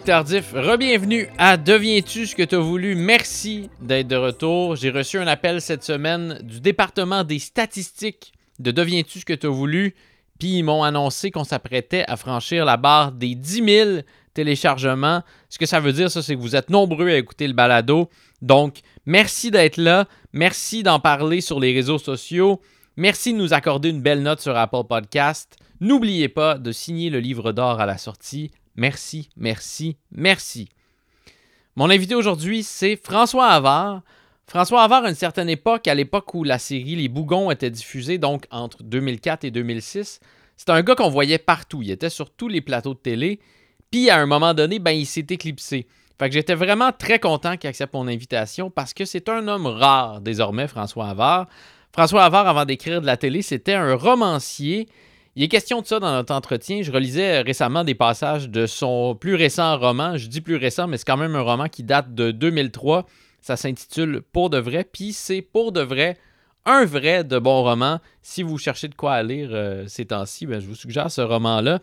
Dominique Tardif. Rebienvenue à Deviens-tu ce que tu as voulu? Merci d'être de retour. J'ai reçu un appel cette semaine du département des statistiques de Deviens-tu ce que tu as voulu? Puis ils m'ont annoncé qu'on s'apprêtait à franchir la barre des 10 000 téléchargements. Ce que ça veut dire, c'est que vous êtes nombreux à écouter le balado. Donc, merci d'être là. Merci d'en parler sur les réseaux sociaux. Merci de nous accorder une belle note sur Apple Podcast. N'oubliez pas de signer le livre d'or à la sortie. Merci, merci, merci. Mon invité aujourd'hui, c'est François Havard. François Havard, à une certaine époque, à l'époque où la série Les Bougons était diffusée, donc entre 2004 et 2006, c'est un gars qu'on voyait partout. Il était sur tous les plateaux de télé. Puis à un moment donné, ben, il s'est éclipsé. Fait que j'étais vraiment très content qu'il accepte mon invitation parce que c'est un homme rare désormais, François Havard. François Havard, avant d'écrire de la télé, c'était un romancier il est question de ça dans notre entretien. Je relisais euh, récemment des passages de son plus récent roman. Je dis plus récent, mais c'est quand même un roman qui date de 2003. Ça s'intitule Pour de vrai. Puis c'est pour de vrai un vrai de bon roman. Si vous cherchez de quoi lire euh, ces temps-ci, ben, je vous suggère ce roman-là.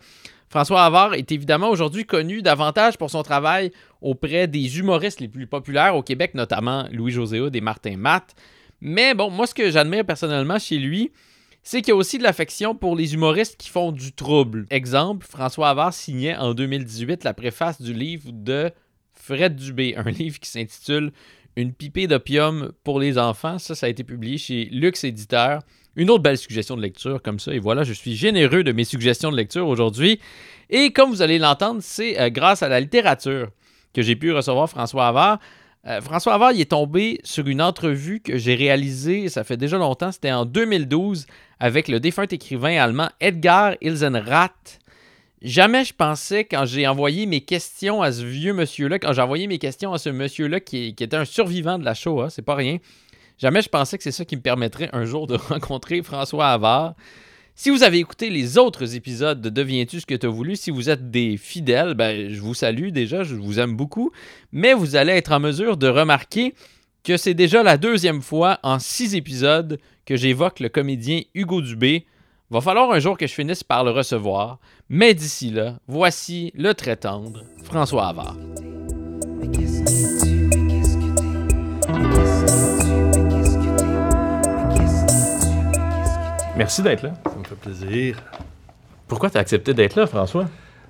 François Havard est évidemment aujourd'hui connu davantage pour son travail auprès des humoristes les plus populaires au Québec, notamment Louis-José Hood et Martin Matt. Mais bon, moi, ce que j'admire personnellement chez lui, c'est qu'il y a aussi de l'affection pour les humoristes qui font du trouble. Exemple, François Havard signait en 2018 la préface du livre de Fred Dubé, un livre qui s'intitule Une pipée d'opium pour les enfants. Ça, ça a été publié chez Lux Éditeur. Une autre belle suggestion de lecture comme ça. Et voilà, je suis généreux de mes suggestions de lecture aujourd'hui. Et comme vous allez l'entendre, c'est euh, grâce à la littérature que j'ai pu recevoir François Havard. Euh, François Havard, il est tombé sur une entrevue que j'ai réalisée, ça fait déjà longtemps, c'était en 2012, avec le défunt écrivain allemand Edgar Ilsenrath. Jamais je pensais, quand j'ai envoyé mes questions à ce vieux monsieur-là, quand j'ai envoyé mes questions à ce monsieur-là qui, était un survivant de la Shoah, c'est pas rien, jamais je pensais que c'est ça qui me permettrait un jour de rencontrer François Havard. Si vous avez écouté les autres épisodes de Deviens-tu ce que tu as voulu, si vous êtes des fidèles, ben, je vous salue déjà, je vous aime beaucoup, mais vous allez être en mesure de remarquer que c'est déjà la deuxième fois en six épisodes que j'évoque le comédien Hugo Dubé. Va falloir un jour que je finisse par le recevoir, mais d'ici là, voici le très tendre François Havard. Merci d'être là. Ça me fait plaisir. Pourquoi tu as accepté d'être là, François?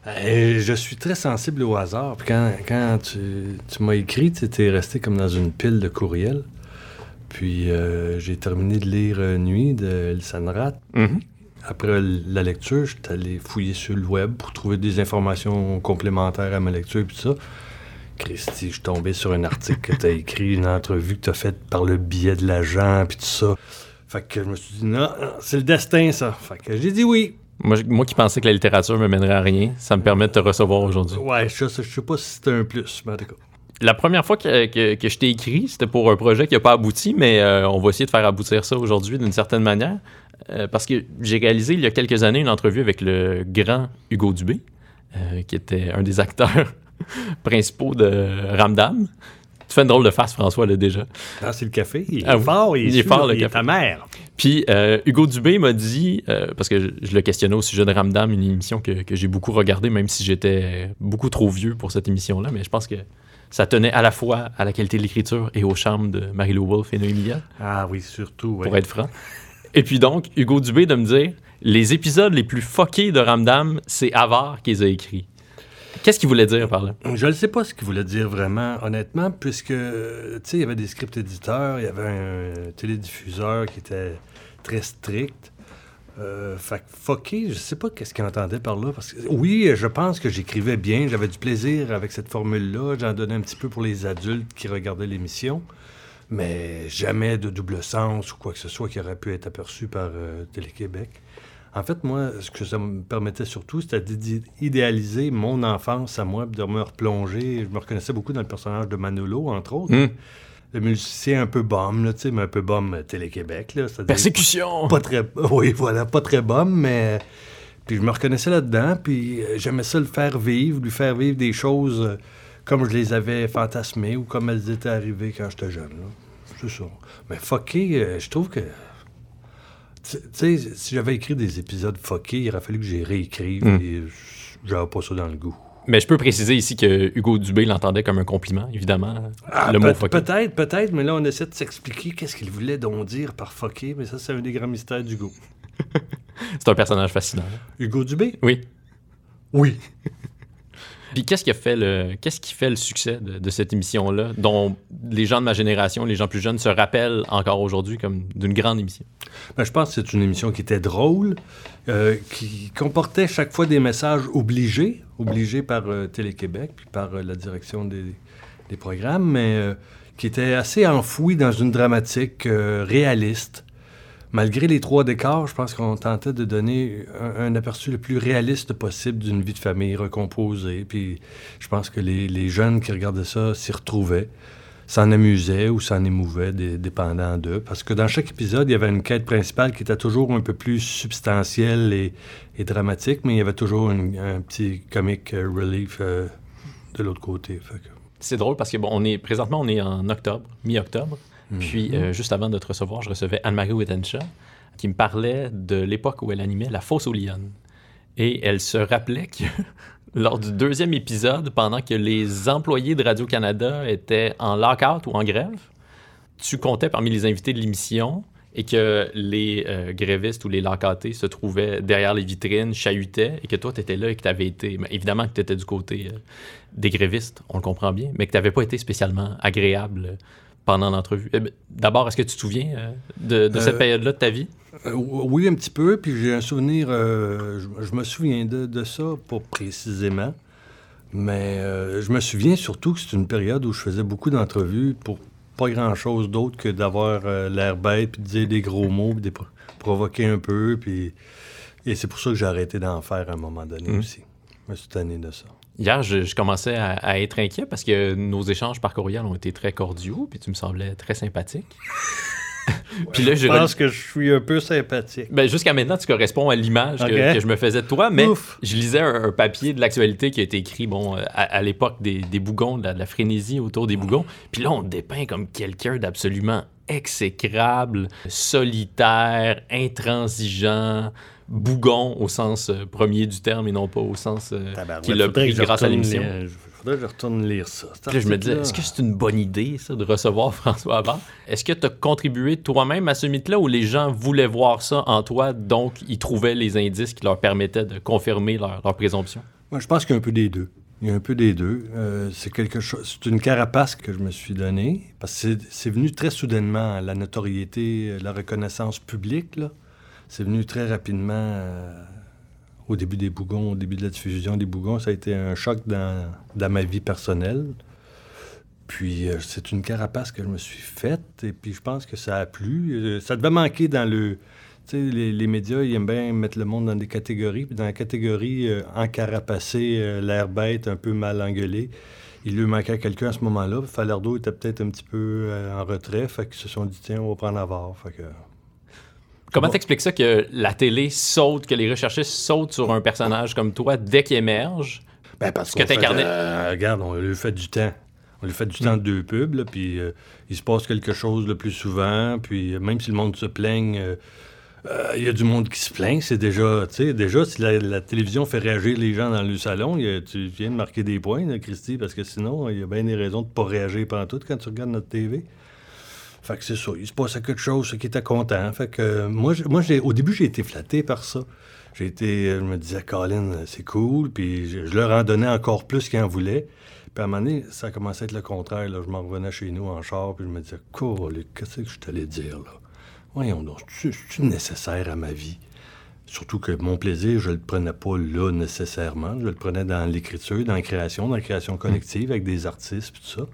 Euh, je suis très sensible au hasard. quand, quand tu, m'as écrit, tu étais resté comme dans une pile de courriels. Puis euh, j'ai terminé de lire Nuit de Elsanrat. Mm-hmm. Après la lecture, je suis allé fouiller sur le web pour trouver des informations complémentaires à ma lecture et tout ça. Christy, je suis tombé sur un article que tu as écrit, une entrevue que tu as faite par le biais de l'agent, puis tout ça. Fait que je me suis dit, non, c'est le destin, ça. Fait que j'ai dit oui. Moi, moi qui pensais que la littérature me mènerait à rien, ça me permet de te recevoir aujourd'hui. Ouais, je, je sais pas si c'était un plus, mais en tout cas. La première fois que, que, je t'ai écrit, c'était pour un projet qui n'a pas abouti, mais euh, on va essayer de faire aboutir ça aujourd'hui d'une certaine manière. Euh, parce que j'ai réalisé il y a quelques années une entrevue avec le grand Hugo Dubé, euh, qui était un des acteurs principaux de Ramdam. Tu fais une drôle de face, François, là, déjà. Ah, c'est le café. Il est ah fort, il, est, fort, le café. ta mère. Puis euh, Hugo Dubé m'a dit, euh, parce que je, le questionnais au sujet de Ramdam, une émission que, j'ai beaucoup regardée, même si j'étais beaucoup trop vieux pour cette émission-là, mais je pense que ça tenait à la fois à la qualité de l'écriture et au charme de Marie-Lou Wolfe et Noémie Ah oui, surtout. Pour être franc. Et puis donc, Hugo Dubé de me dire, les épisodes les plus fuckés de Ramdam, c'est Avar qui les a écrits. Qu'est-ce qu'il voulait dire par là? Je ne sais pas ce qu'il voulait dire vraiment, honnêtement, puisque, tu sais, il y avait des scripts éditeurs, il y avait un télédiffuseur qui était très strict. Euh, fait fucké, je sais pas qu'est-ce qu'il entendait par là. Parce que, oui, je pense que j'écrivais bien, j'avais du plaisir avec cette formule-là. J'en donnais un petit peu pour les adultes qui regardaient l'émission, mais jamais de double sens ou quoi que ce soit qui aurait pu être aperçu par euh, Télé-Québec. En fait, moi, ce que ça me permettait surtout, c'était d'idéaliser mon enfance à moi, de me replonger. Je me reconnaissais beaucoup dans le personnage de Manolo, entre autres. Hmm. Le musicien un peu bum, là, tu sais, mais un peu bum Télé-Québec. Persécution! Pas, très... Oui, voilà, pas très bum, mais... Puis je me reconnaissais là-dedans, puis euh, j'aimais ça le faire vivre, lui faire vivre des choses euh, comme je les avais fantasmées ou comme elles étaient arrivées quand j'étais jeune. C'est ça. Mais fucké, euh, je trouve que tu sais, si j'avais écrit des épisodes fuckés, il aurait fallu que j'y réécrive mm. et j'avais pas ça dans le goût. Mais je peux préciser ici que Hugo Dubé l'entendait comme un compliment, évidemment. Ah, le mot Peut-être, peut-être, mais là, on essaie de s'expliquer qu'est-ce qu'il voulait donc dire par fucké, mais ça, c'est un des grands mystères d'Hugo. c'est un personnage fascinant. Hugo Dubé? Oui. Oui. Qu'est-ce qui fait le qu'est-ce qui fait le succès de, cette émission-là, dont les gens de ma génération, les gens plus jeunes, se rappellent encore aujourd'hui comme d'une grande émission? Ben, je pense que c'est une émission qui était drôle, euh, qui comportait chaque fois des messages obligés, obligés par euh, Télé-Québec, puis par euh, la direction des, des, programmes, mais qui était assez enfoui dans une dramatique réaliste malgré les trois décors, je pense qu'on tentait de donner un, aperçu le plus réaliste possible d'une vie de famille recomposée. Puis je pense que les, jeunes qui regardaient ça s'y retrouvaient, s'en amusaient ou s'en émouvaient, dépendant d'eux. Parce que dans chaque épisode, il y avait une quête principale qui était toujours un peu plus substantielle et, dramatique, mais il y avait toujours un petit comic relief euh, de l'autre côté. C'est drôle parce que bon, on est présentement on est en octobre, mi-octobre. Puis, euh, juste avant de te recevoir, je recevais Anne-Marie Wittenshaw, qui me parlait de l'époque où elle animait La Fosse aux Lyonnes. Et elle se rappelait que lors du deuxième épisode, pendant que les employés de Radio-Canada étaient en lockout ou en grève, tu comptais parmi les invités de l'émission et que les euh, grévistes ou les lockoutés se trouvaient derrière les vitrines, chahutaient, et que toi, tu étais là et que tu avais été... évidemment que tu étais du côté euh, des grévistes, on le comprend bien, mais que tu n'avais pas été spécialement agréable pendant l'entrevue. Eh ben, d'abord, est-ce que tu te souviens euh, de, cette euh, période-là de ta vie? Euh, oui, un petit peu. Puis j'ai un souvenir, je, me souviens de, ça, pas précisément. Mais je me souviens surtout que c'est une période où je faisais beaucoup d'entrevues pour pas grand-chose d'autre que d'avoir l'air bête, puis de dire des gros mots, puis de provoquer un peu. Puis... Et c'est pour ça que j'ai arrêté d'en faire à un moment donné mmh. aussi. Je me suis tanné de ça. Hier, je, commençais à, être inquiet parce que nos échanges par courriel ont été très cordiaux, puis tu me semblais très sympathique. puis là, je, pense que je suis un peu sympathique. Ben, Jusqu'à maintenant, tu corresponds à l'image que, je me faisais de toi, mais je lisais un, papier de l'actualité qui a été écrit bon, à, l'époque des, bougons, de la, frénésie autour des bougons. Puis là, on te dépeint comme quelqu'un d'absolument exécrable, solitaire, intransigeant, bougon au sens euh, premier du terme et non pas au sens euh, qu'il a pris grâce à l'émission. Il faudrait que je retourne lire ça. Puis je me disais, est-ce que c'est une bonne idée, ça, de recevoir François Avant? Est-ce que tu as contribué toi-même à ce mythe-là ou les gens voulaient voir ça en toi, donc ils trouvaient les indices qui leur permettaient de confirmer leur, présomption? Moi, je pense qu'il y a un peu des deux. Il y a un peu des deux. Euh, c'est quelque chose. C'est une carapace que je me suis donnée parce que c'est venu très soudainement la notoriété, la reconnaissance publique. Là. C'est venu très rapidement euh, au début des bougons, au début de la diffusion des bougons. Ça a été un choc dans, ma vie personnelle. Puis euh, c'est une carapace que je me suis faite et puis je pense que ça a plu. Euh, ça devait manquer dans le... Tu sais, les, médias, ils aiment bien mettre le monde dans des catégories. Puis dans la catégorie encarapacé, l'air bête, un peu mal engueulé, il lui manquait quelqu'un à ce moment-là. Falardeau était peut-être un petit peu en retrait. Fait qu'ils se sont dit, tiens, on va prendre barre. Fait que... Comment t'expliques ça que la télé saute, que les recherchistes sautent sur un personnage comme toi dès qu'il émerge? Ben parce que t'incarnais. Euh, regarde, on lui fait du temps. On lui fait du temps de deux pubs, puis euh, il se passe quelque chose le plus souvent, puis euh, même si le monde se plaigne, il y a du monde qui se plaint. C'est déjà, tu sais, déjà, si la, télévision fait réagir les gens dans le salon, tu viens de marquer des points, Christy, parce que sinon, il y a bien des raisons de ne pas réagir pendant tout quand tu regardes notre TV. Fait que c'est ça. Il se passait quelque chose qui était content. Fait que moi, moi au début, j'ai été flatté par ça. J'ai été, je me disais, Colin, c'est cool. Puis je, leur en donnais encore plus qu'ils en voulaient. Puis à un moment donné, ça a commencé à être le contraire. Là. Je m'en revenais chez nous en char, puis je me disais, qu'est-ce que je t'allais dire là? Voyons donc, c'est nécessaire à ma vie? Surtout que mon plaisir, je le prenais pas là nécessairement. Je le prenais dans l'écriture, dans la création, dans la création collective avec des artistes, puis tout ça.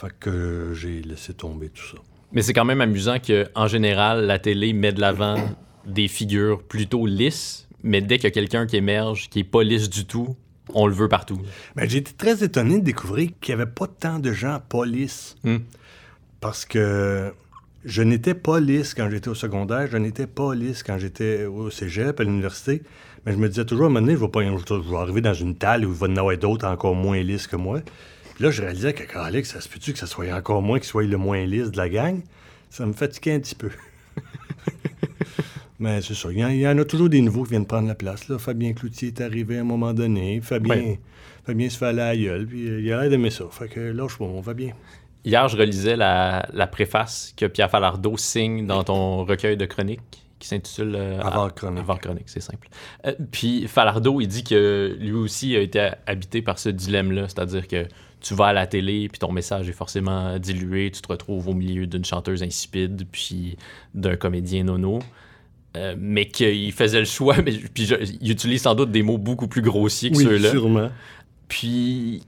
Fait que j'ai laissé tomber tout ça. Mais c'est quand même amusant qu'en général, la télé met de l'avant des figures plutôt lisses, mais dès qu'il y a quelqu'un qui émerge, qui est pas lisse du tout, on le veut partout. Mais j'ai été très étonné de découvrir qu'il n'y avait pas tant de gens pas lisses. Hmm. Parce que je n'étais pas lisse quand j'étais au secondaire, je n'étais pas lisse quand j'étais au cégep, à l'université. Mais je me disais toujours, à un moment donné, je vais, pas, je vais arriver dans une talle où il va y en avoir d'autres encore moins lisses que moi là, je réalisais que, Alex, ça se peut-tu que ça soit encore moins qu'il soit le moins lisse de la gang? Ça me fatiguait un petit peu. Mais c'est ça. Il y, en, a toujours des nouveaux qui viennent prendre la place. Là. Fabien Cloutier est arrivé à un moment donné. Fabien. Fabien se fait aller à la gueule, puis euh, il a l'air d'aimer ça. Fait que là, je on va bien. Hier, je relisais la, la préface que Pierre Falardeau signe dans ton recueil de chroniques qui s'intitule euh, Avant chronique. Avant chronique, c'est simple. Euh, puis Falardeau, il dit que lui aussi a été habité par ce dilemme-là, c'est-à-dire que tu vas à la télé, puis ton message est forcément dilué, tu te retrouves au milieu d'une chanteuse insipide, puis d'un comédien nono. Euh, mais qu'il faisait le choix, mais, puis je- il utilise sans doute des mots beaucoup plus grossiers que Oui, ceux-là sûrement. puis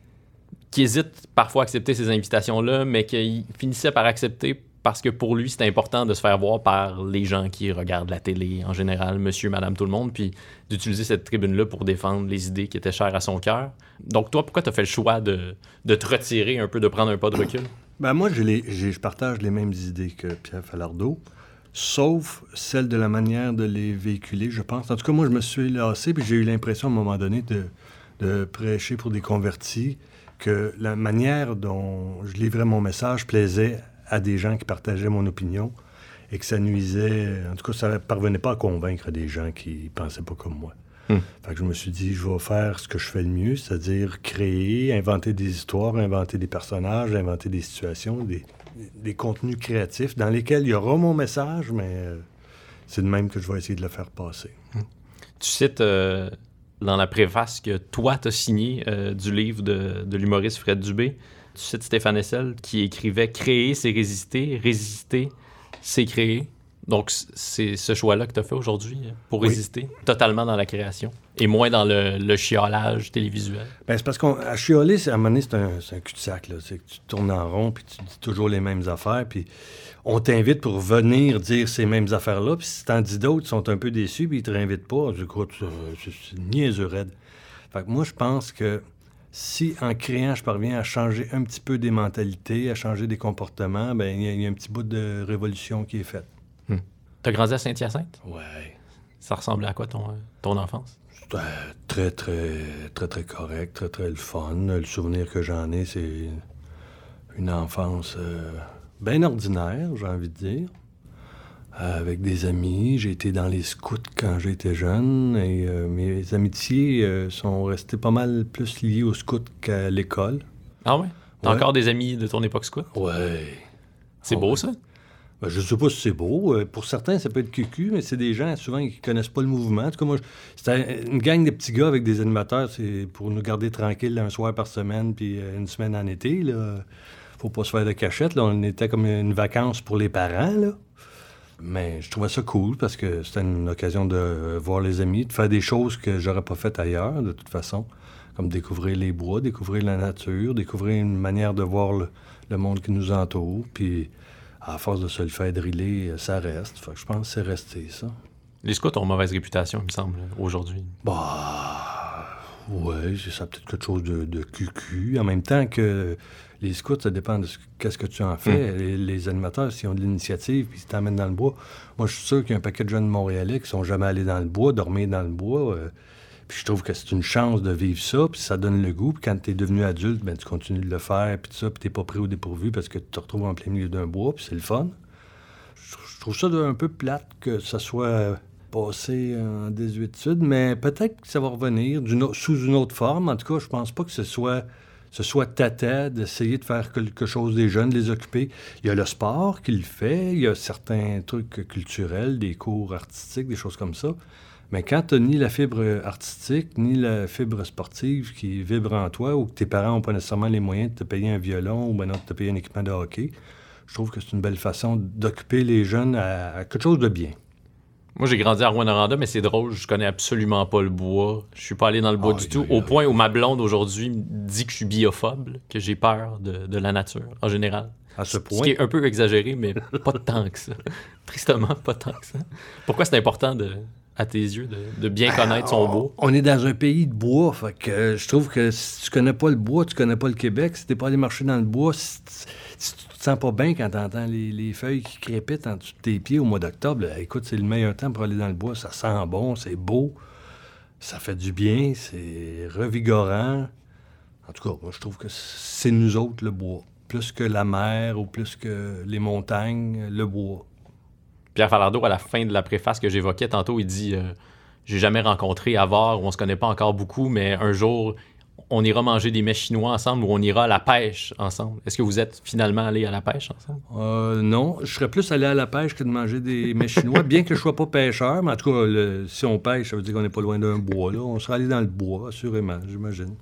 qui hésite parfois à accepter ces invitations-là, mais qu'il finissait par accepter parce que pour lui, c'était important de se faire voir par les gens qui regardent la télé en général, monsieur, madame, tout le monde, puis d'utiliser cette tribune-là pour défendre les idées qui étaient chères à son cœur. Donc toi, pourquoi tu as fait le choix de, de te retirer un peu, de prendre un pas de recul? Ben moi, j'ai les- je partage les mêmes idées que Pierre Falardeau, sauf celle de la manière de les véhiculer, je pense. En tout cas, moi, je me suis lassé, puis j'ai eu l'impression à un moment donné de, de prêcher pour des convertis, que la manière dont je livrais mon message plaisait à des gens qui partageaient mon opinion et que ça nuisait, en tout cas, ça ne parvenait pas à convaincre des gens qui pensaient pas comme moi. Hmm. Fait que je me suis dit, je vais faire ce que je fais le mieux, c'est-à-dire créer, inventer des histoires, inventer des personnages, inventer des situations, des, des contenus créatifs dans lesquels il y aura mon message, mais euh, c'est de même que je vais essayer de le faire passer. Tu cites euh, dans la préface que toi, tu as signé euh, du livre de, de l'humoriste Fred Dubé. Tu cites Stéphane Hessel qui écrivait Créer, c'est résister, résister, c'est créer. Donc, c'est ce choix-là que tu as fait aujourd'hui pour Oui. résister totalement dans la création et moins dans le, le chiolage télévisuel? Ben, c'est parce qu'à chioler, à un moment donné, c'est un, cul-de-sac. C'est que tu tournes en rond, puis tu dis toujours les mêmes affaires, puis on t'invite pour venir dire ces mêmes affaires-là, puis si t'en dis d'autres, ils sont un peu déçus, puis ils te réinvitent pas. Je crois que c'est niaiseux raide. Fait que moi, je pense que si, en créant, je parviens à changer un petit peu des mentalités, à changer des comportements, ben il y, a- il y a un petit bout de révolution qui est faite. Tu as grandi à Saint-Hyacinthe? Ouais. Ça ressemblait à quoi ton, euh, ton enfance? C'était très, très, très, très correct, très, très le fun. Le souvenir que j'en ai, c'est une enfance euh, bien ordinaire, j'ai envie de dire. Euh, avec des amis, j'ai été dans les scouts quand j'étais jeune et euh, mes amitiés euh, sont restées pas mal plus liées aux scouts qu'à l'école. Ah ouais? T'as Ouais. encore des amis de ton époque scout? Ouais. C'est Ah beau ouais. ça? Ben, je sais pas si c'est beau. Euh, Pour certains, ça peut être cucu, mais c'est des gens souvent qui connaissent pas le mouvement. En tout cas, moi, c'était une gang de petits gars avec des animateurs. C'est pour nous garder tranquilles un soir par semaine, puis une semaine en été. Là. Faut pas se faire de cachette. Là. On était comme une vacance pour les parents. Là. Mais je trouvais ça cool parce que c'était une occasion de voir les amis, de faire des choses que j'aurais pas faites ailleurs, de toute façon. Comme découvrir les bois, découvrir la nature, découvrir une manière de voir le, le monde qui nous entoure. Puis à force de se le faire driller, ça reste. Fait que je pense que c'est resté, ça. Les scouts ont mauvaise réputation, il me semble, aujourd'hui. Bah, ouais, c'est ça peut-être quelque chose de, de cucu. En même temps que les scouts, ça dépend de ce- que tu en fais. Les, les animateurs, s'ils ont de l'initiative puis ils t'emmènent dans le bois. Moi, je suis sûr qu'il y a un paquet de jeunes Montréalais qui sont jamais allés dans le bois, dormir dans le bois. euh, puis je trouve que c'est une chance de vivre ça, puis ça donne le goût. Puis quand tu es devenu adulte, ben, tu continues de le faire, puis ça, puis t'es pas pris au dépourvu parce que tu te retrouves en plein milieu d'un bois, puis c'est le fun. Je je trouve ça un peu plate que ça soit passé en désuétude, mais peut-être que ça va revenir sous une autre forme. En tout cas, je pense pas que ce soit, ce soit tata d'essayer de faire quelque chose des jeunes, de les occuper. Il y a le sport qui le fait, il y a certains trucs culturels, des cours artistiques, des choses comme ça. Mais quand tu ni la fibre artistique, ni la fibre sportive qui vibre en toi, ou que tes parents n'ont pas nécessairement les moyens de te payer un violon ou non, de te payer un équipement de hockey, je trouve que c'est une belle façon d'occuper les jeunes à quelque chose de bien. Moi, j'ai grandi à Rwanda, mais c'est drôle, je connais absolument pas le bois. Je suis pas allé dans le bois Aïe, du tout, au point où ma blonde aujourd'hui me dit que je suis biophobe, que j'ai peur de, de la nature en général. À ce Ce point? qui est un peu exagéré, mais pas tant que ça. Tristement, pas tant que ça. Pourquoi c'est important, de, à tes yeux, de, de bien connaître son bois? On est dans un pays de bois, fait que euh, je trouve que si tu connais pas le bois, tu connais pas le Québec. Si t'es pas allé marcher dans le bois, si, si tu te sens pas bien quand t'entends les, les feuilles qui crépitent en dessous de tes pieds au mois d'octobre, écoute, c'est le meilleur temps pour aller dans le bois. Ça sent bon, c'est beau, ça fait du bien, c'est revigorant. En tout cas, moi, je trouve que c'est nous autres, le bois. Plus que la mer ou plus que les montagnes, le bois. Pierre Falardeau, à la fin de la préface que j'évoquais tantôt, il dit euh, J'ai jamais rencontré Avar, où on se connaît pas encore beaucoup, mais un jour, on ira manger des mets chinois ensemble ou on ira à la pêche ensemble? Est-ce que vous êtes finalement allé à la pêche ensemble? Euh, non, je serais plus allé à la pêche que de manger des mets chinois, bien que je sois pas pêcheur, mais en tout cas, le- si on pêche, ça veut dire qu'on n'est pas loin d'un bois. Là. On serait allé dans le bois, assurément, j'imagine.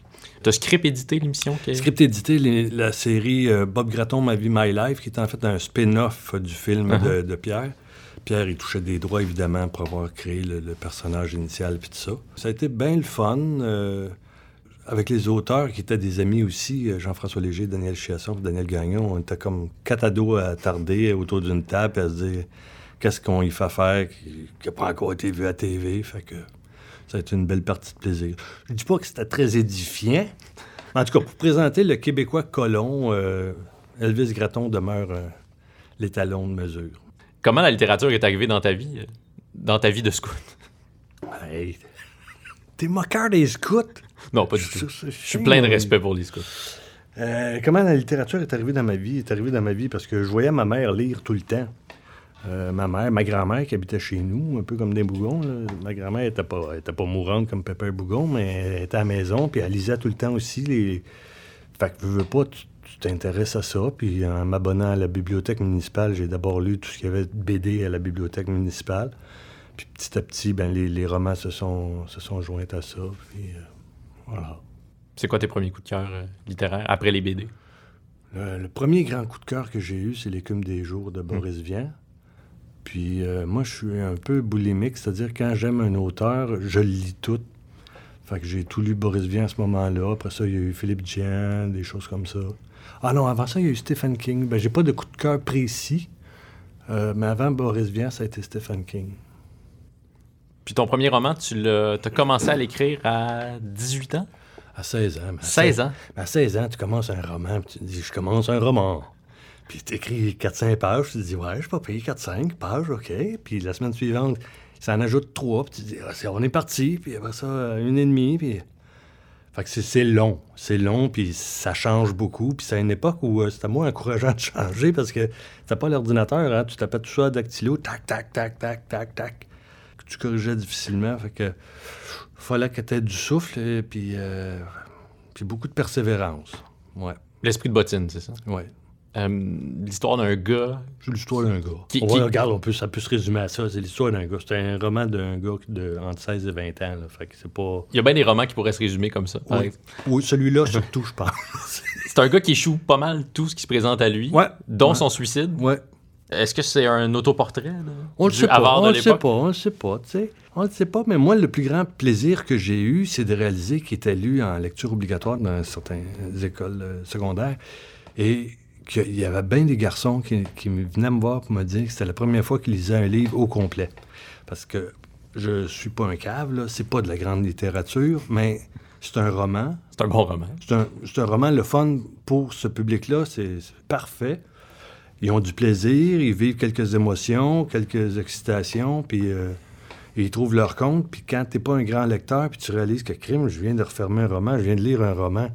T'as script édité l'émission? que- Script édité, les- la série euh, Bob Gratton, Ma vie, My Life, qui est en fait un spin-off euh, du film Uh-huh. de, de Pierre. Pierre, il touchait des droits, évidemment, pour avoir créé le, le personnage initial puis tout ça. Ça a été bien le fun. euh, avec les auteurs qui étaient des amis aussi, euh, Jean-François Léger, Daniel Chiasson Daniel Gagnon, on était comme quatre ados à tarder autour d'une table et à se dire qu'est-ce qu'on y fait faire qui n'a pas encore été vu à TV. Fait que ça a été une belle partie de plaisir. Je dis pas que c'était très édifiant. mais En tout cas, pour présenter le Québécois colon, euh, Elvis Gratton demeure euh, l'étalon de mesure. Comment la littérature est arrivée dans ta vie, dans ta vie de scout? Hey, t'es moqueur des scouts? Non, pas du tout. Je suis plein de respect pour scouts. Euh, comment la littérature est arrivée dans ma vie? est arrivée dans ma vie? Parce que je voyais ma mère lire tout le temps. Euh, ma mère, ma grand-mère qui habitait chez nous, un peu comme des bougons. là. Ma grand-mère était pas, était pas mourante comme Pepper Bougon, mais elle était à la maison, puis elle lisait tout le temps aussi les. Fait que veux, veux pas, tu tu t'intéresses à ça. Puis en m'abonnant à la bibliothèque municipale, j'ai d'abord lu tout ce qu'il y avait de BD à la bibliothèque municipale. Puis petit à petit, ben, les, les romans se sont, se sont joints à ça. Puis euh, voilà. C'est quoi tes premiers coups de cœur euh, littéraires après les BD? Le, le premier grand coup de cœur que j'ai eu, c'est L'écume des jours de Boris Vian. Puis euh, moi, je suis un peu boulimique, c'est-à-dire quand j'aime un auteur, je le lis tout. Fait que j'ai tout lu Boris Vian à ce moment-là. Après ça, il y a eu Philippe Dian, des choses comme ça. Ah non, avant ça, il y a eu Stephen King. Ben, j'ai pas de coup de cœur précis, euh, mais avant Boris Vian, ça a été Stephen King. Puis ton premier roman, tu l'as as commencé à l'écrire à 18 ans? À 16 ans. mais à 16 ans? À 16 ans, tu commences un roman, puis tu te dis, je commence un roman. Puis tu écris 4-5 pages, tu te dis, ouais, je suis pas payé 4-5 pages, OK. Puis la semaine suivante, ça en ajoute 3, puis tu te dis, Ah, on est parti, puis après ça, euh, une et demie, puis. Fait que c'est- long. C'est long, puis ça change beaucoup. Puis c'est à une époque où euh, c'était moins encourageant de changer parce que t'as pas l'ordinateur, hein. Tu tapais tout ça à dactylo, tac, tac, tac, tac, tac, tac. Tu corrigeais difficilement. Fait que fallait que t'aies du souffle, et puis, euh, puis beaucoup de persévérance. Ouais, L'esprit de bottine, c'est ça? ouais. Euh, L'histoire d'un gars. C'est l'histoire d'un gars. Qui- Ouais, qui- regarde, on peut, ça peut se résumer à ça. C'est l'histoire d'un gars. C'est un roman d'un gars de, entre 16 et 20 ans. Là. Fait que c'est pas... Il y a bien des romans qui pourraient se résumer comme ça. Oui, oui celui-là, surtout, je pense. C'est un gars qui échoue pas mal tout ce qui se présente à lui, Ouais. dont Ouais. son suicide. ouais. Est-ce que c'est un autoportrait? là, On le sait pas, on le sait pas, on le sait pas. On le sait pas, mais moi, le plus grand plaisir que j'ai eu, c'est de réaliser qu'il était lu en lecture obligatoire dans certaines écoles euh, secondaires et qu'il y avait bien des garçons qui, venaient me voir pour me dire que c'était la première fois qu'ils lisaient un livre au complet. Parce que je suis pas un cave, là, c'est pas de la grande littérature, mais c'est un roman, C'est un bon roman. c'est un, c'est un roman, le fun pour ce public-là, c'est parfait. Ils ont du plaisir, ils vivent quelques émotions, quelques excitations, puis euh, ils trouvent leur compte. Puis quand t'es pas un grand lecteur, puis tu réalises que crime, je viens de refermer un roman, je viens de lire un roman,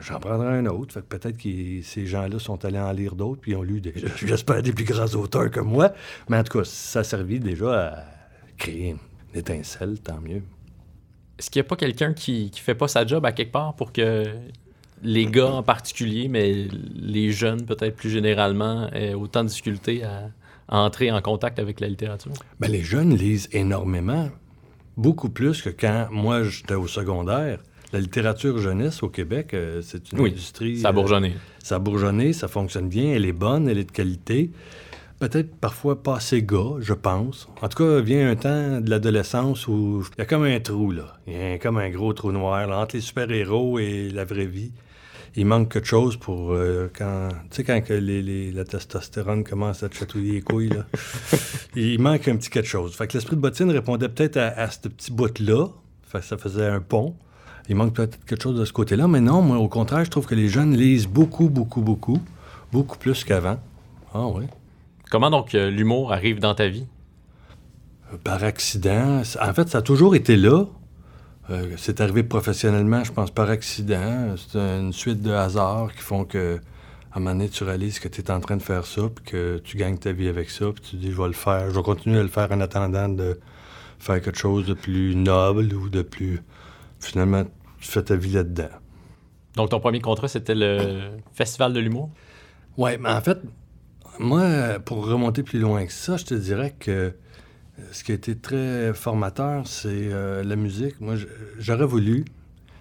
j'en prendrai un autre. Fait que peut-être que ces gens-là sont allés en lire d'autres, puis ils ont lu, des, j'espère, des plus grands auteurs que moi. Mais en tout cas, ça a déjà à créer une étincelle, tant mieux. Est-ce qu'il n'y a pas quelqu'un qui, qui fait pas sa job à quelque part pour que les gars en particulier, mais les jeunes peut-être plus généralement, aient autant de difficultés à, à entrer en contact avec la littérature? Ben, les jeunes lisent énormément, beaucoup plus que quand moi j'étais au secondaire. La littérature jeunesse au Québec, euh, c'est une Oui, industrie. Ça a euh, bourgeonné. ça a bourgeonné, ça fonctionne bien, elle est bonne, elle est de qualité. Peut-être parfois pas assez gars, je pense. En tout cas, vient un temps de l'adolescence où il y a comme un trou, là. Il y a comme un gros trou noir là, entre les super-héros et la vraie vie. Il manque quelque chose pour euh, quand. Tu sais, quand que les, les- la testostérone commence à te chatouiller les couilles, là. il manque un petit quelque chose. Fait que l'esprit de bottine répondait peut-être à, à ce petit bout-là. Fait que ça faisait un pont. Il manque peut-être quelque chose de ce côté-là, mais non, moi, au contraire, je trouve que les jeunes lisent beaucoup, beaucoup, beaucoup, beaucoup plus qu'avant. Ah oui. Comment donc euh, l'humour arrive dans ta vie? Par accident. En fait, ça a toujours été là. Euh, c'est arrivé professionnellement, je pense, par accident. C'est une suite de hasards qui font que, à un moment donné, tu réalises que tu es en train de faire ça, puis que tu gagnes ta vie avec ça, puis tu dis, je vais le faire, je vais continuer à le faire en attendant de faire quelque chose de plus noble ou de plus. Finalement, tu fais ta vie là-dedans. Donc, ton premier contrat, c'était le Festival de l'humour? Oui, mais en fait, moi, pour remonter plus loin que ça, je te dirais que ce qui a été très formateur, c'est euh, la musique. Moi, j'aurais voulu.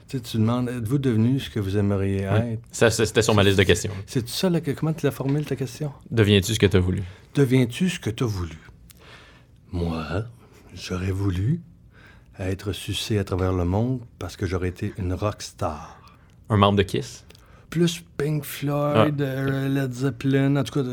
Tu, sais, tu demandes, êtes-vous devenu ce que vous aimeriez être? Ça, c'était sur ma liste de questions. C'est ça, là, que, comment tu l'as formulé ta question? Deviens-tu ce que tu as voulu? Deviens-tu ce que tu as voulu? Moi, j'aurais voulu être sucé à travers le monde parce que j'aurais été une rock star. Un membre de Kiss? Plus Pink Floyd, ah. euh, Led Zeppelin, en tout cas...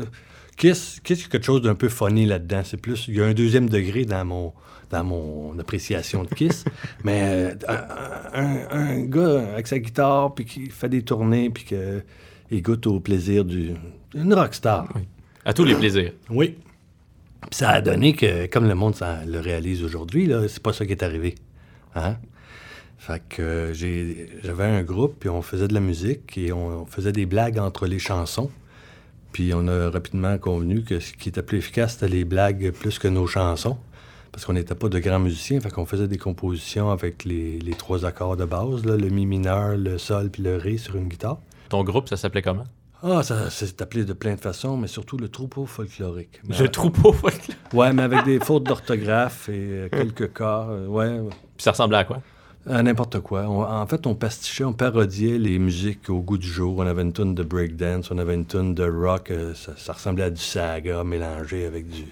Kiss, Kiss, quelque chose d'un peu funny là-dedans? C'est plus, il y a un deuxième degré dans mon, dans mon appréciation de Kiss. mais euh, un, gars avec sa guitare, puis qui fait des tournées, puis qu'il goûte au plaisir du. Une rockstar. Oui. À tous les plaisirs. Oui. ça a donné que, comme le monde le réalise aujourd'hui, c'est pas ça qui est arrivé. Hein? Fait que euh, j'avais un groupe, puis on faisait de la musique, et on faisait des blagues entre les chansons. Puis on a rapidement convenu que ce qui était plus efficace, c'était les blagues plus que nos chansons. Parce qu'on n'était pas de grands musiciens, fait qu'on faisait des compositions avec les, trois accords de base, le mi mineur, le sol puis le ré sur une guitare. Ton groupe, ça s'appelait comment? Ah, ça s'est appelé de plein de façons, mais surtout le troupeau folklorique. le troupeau folklorique? Ouais, mais avec des fautes d'orthographe et euh, quelques cas. Euh, ouais. Puis ça ressemblait à quoi? N'importe quoi. en fait, on pastichait, on parodiait les musiques au goût du jour. On avait une tonne de breakdance, on avait une tonne de rock. Euh, ça, ressemblait à du saga mélangé avec du...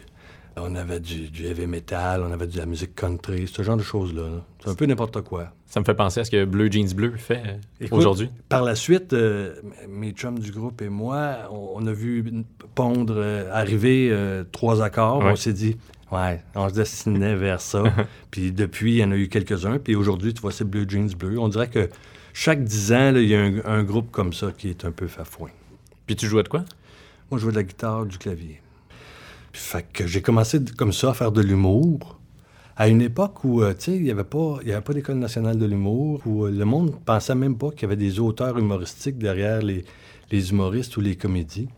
On avait du, heavy metal, on avait de la musique country, ce genre de choses-là. C'est un peu n'importe quoi. Ça me fait penser à ce que Bleu Jeans Bleu fait euh, aujourd'hui. Par la suite, euh, mes chums du groupe et moi, on, a vu pondre, arriver trois accords. On s'est dit, Ouais, on se destinait vers ça. puis depuis, il y en a eu quelques-uns. Puis aujourd'hui, tu vois, c'est Blue Jeans Bleu. On dirait que chaque dix ans, il y a un, groupe comme ça qui est un peu fafouin. Puis tu jouais de quoi? Moi, je jouais de la guitare, du clavier. Puis, fait que j'ai commencé comme ça à faire de l'humour. À une époque où, euh, tu sais, il n'y avait pas, avait pas d'École nationale de l'humour, où euh, le monde pensait même pas qu'il y avait des auteurs humoristiques derrière les, les humoristes ou les comédies.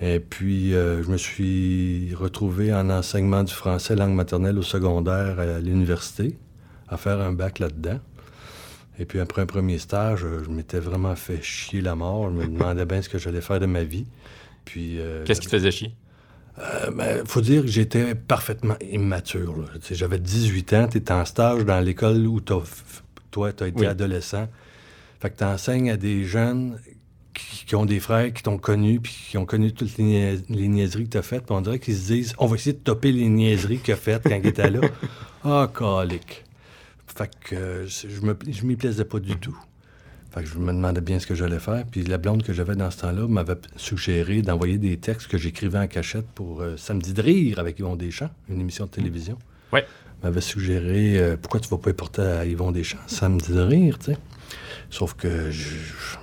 Et puis, euh, je me suis retrouvé en enseignement du français langue maternelle au secondaire à l'université, à faire un bac là-dedans. Et puis, après un premier stage, je m'étais vraiment fait chier la mort. Je me demandais bien ce que j'allais faire de ma vie. Puis... Euh, Qu'est-ce qui te faisait chier? Euh, ben, faut dire que j'étais parfaitement immature. J'avais 18 ans, tu es en stage dans l'école où toi, tu as été adolescent. Fait que tu enseignes à des jeunes qui, ont des frères qui t'ont connu, puis qui ont connu toutes les, niaiseries que tu as faites. on dirait qu'ils se disent on va essayer de topper les niaiseries qu'il a faites quand il était là. Ah, oh, calique. Fait que euh, je, m'y plaisais pas du tout. Fait que je me demandais bien ce que j'allais faire. Puis la blonde que j'avais dans ce temps-là m'avait suggéré d'envoyer des textes que j'écrivais en cachette pour euh, Samedi de rire avec Yvon Deschamps, une émission de télévision. Ouais. M'avait suggéré euh, pourquoi tu vas pas y porter à Yvon Deschamps? Samedi de rire, tu sais. Sauf que je,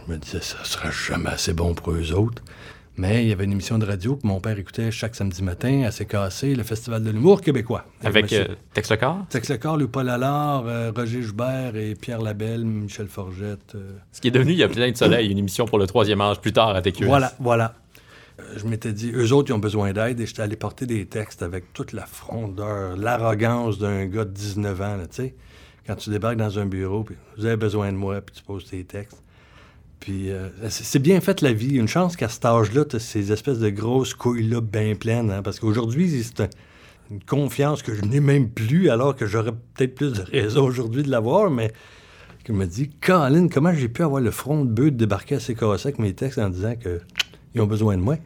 me disais, ça sera jamais assez bon pour eux autres. Mais il y avait une émission de radio que mon père écoutait chaque samedi matin à cassé, le Festival de l'humour québécois. Avec euh, Tex Lecor? Tex Lecor, Paul Allard, euh, Roger Joubert et Pierre Labelle, Michel Forgette. Euh. Ce qui est devenu Il y a plein de soleil, une émission pour le troisième âge plus tard à TQS. Voilà, voilà. je m'étais dit, eux autres, ils ont besoin d'aide et j'étais allé porter des textes avec toute la frondeur, l'arrogance d'un gars de 19 ans, tu sais quand tu débarques dans un bureau, puis vous avez besoin de moi, puis tu poses tes textes. Puis euh, c'est bien fait la vie. Une chance qu'à cet âge-là, tu as ces espèces de grosses couilles-là bien pleines. Hein, parce qu'aujourd'hui, c'est une confiance que je n'ai même plus, alors que j'aurais peut-être plus de raison aujourd'hui de l'avoir, mais qui me dit Colin, comment j'ai pu avoir le front de bœuf de débarquer à CKS avec mes textes en disant qu'ils ont besoin de moi?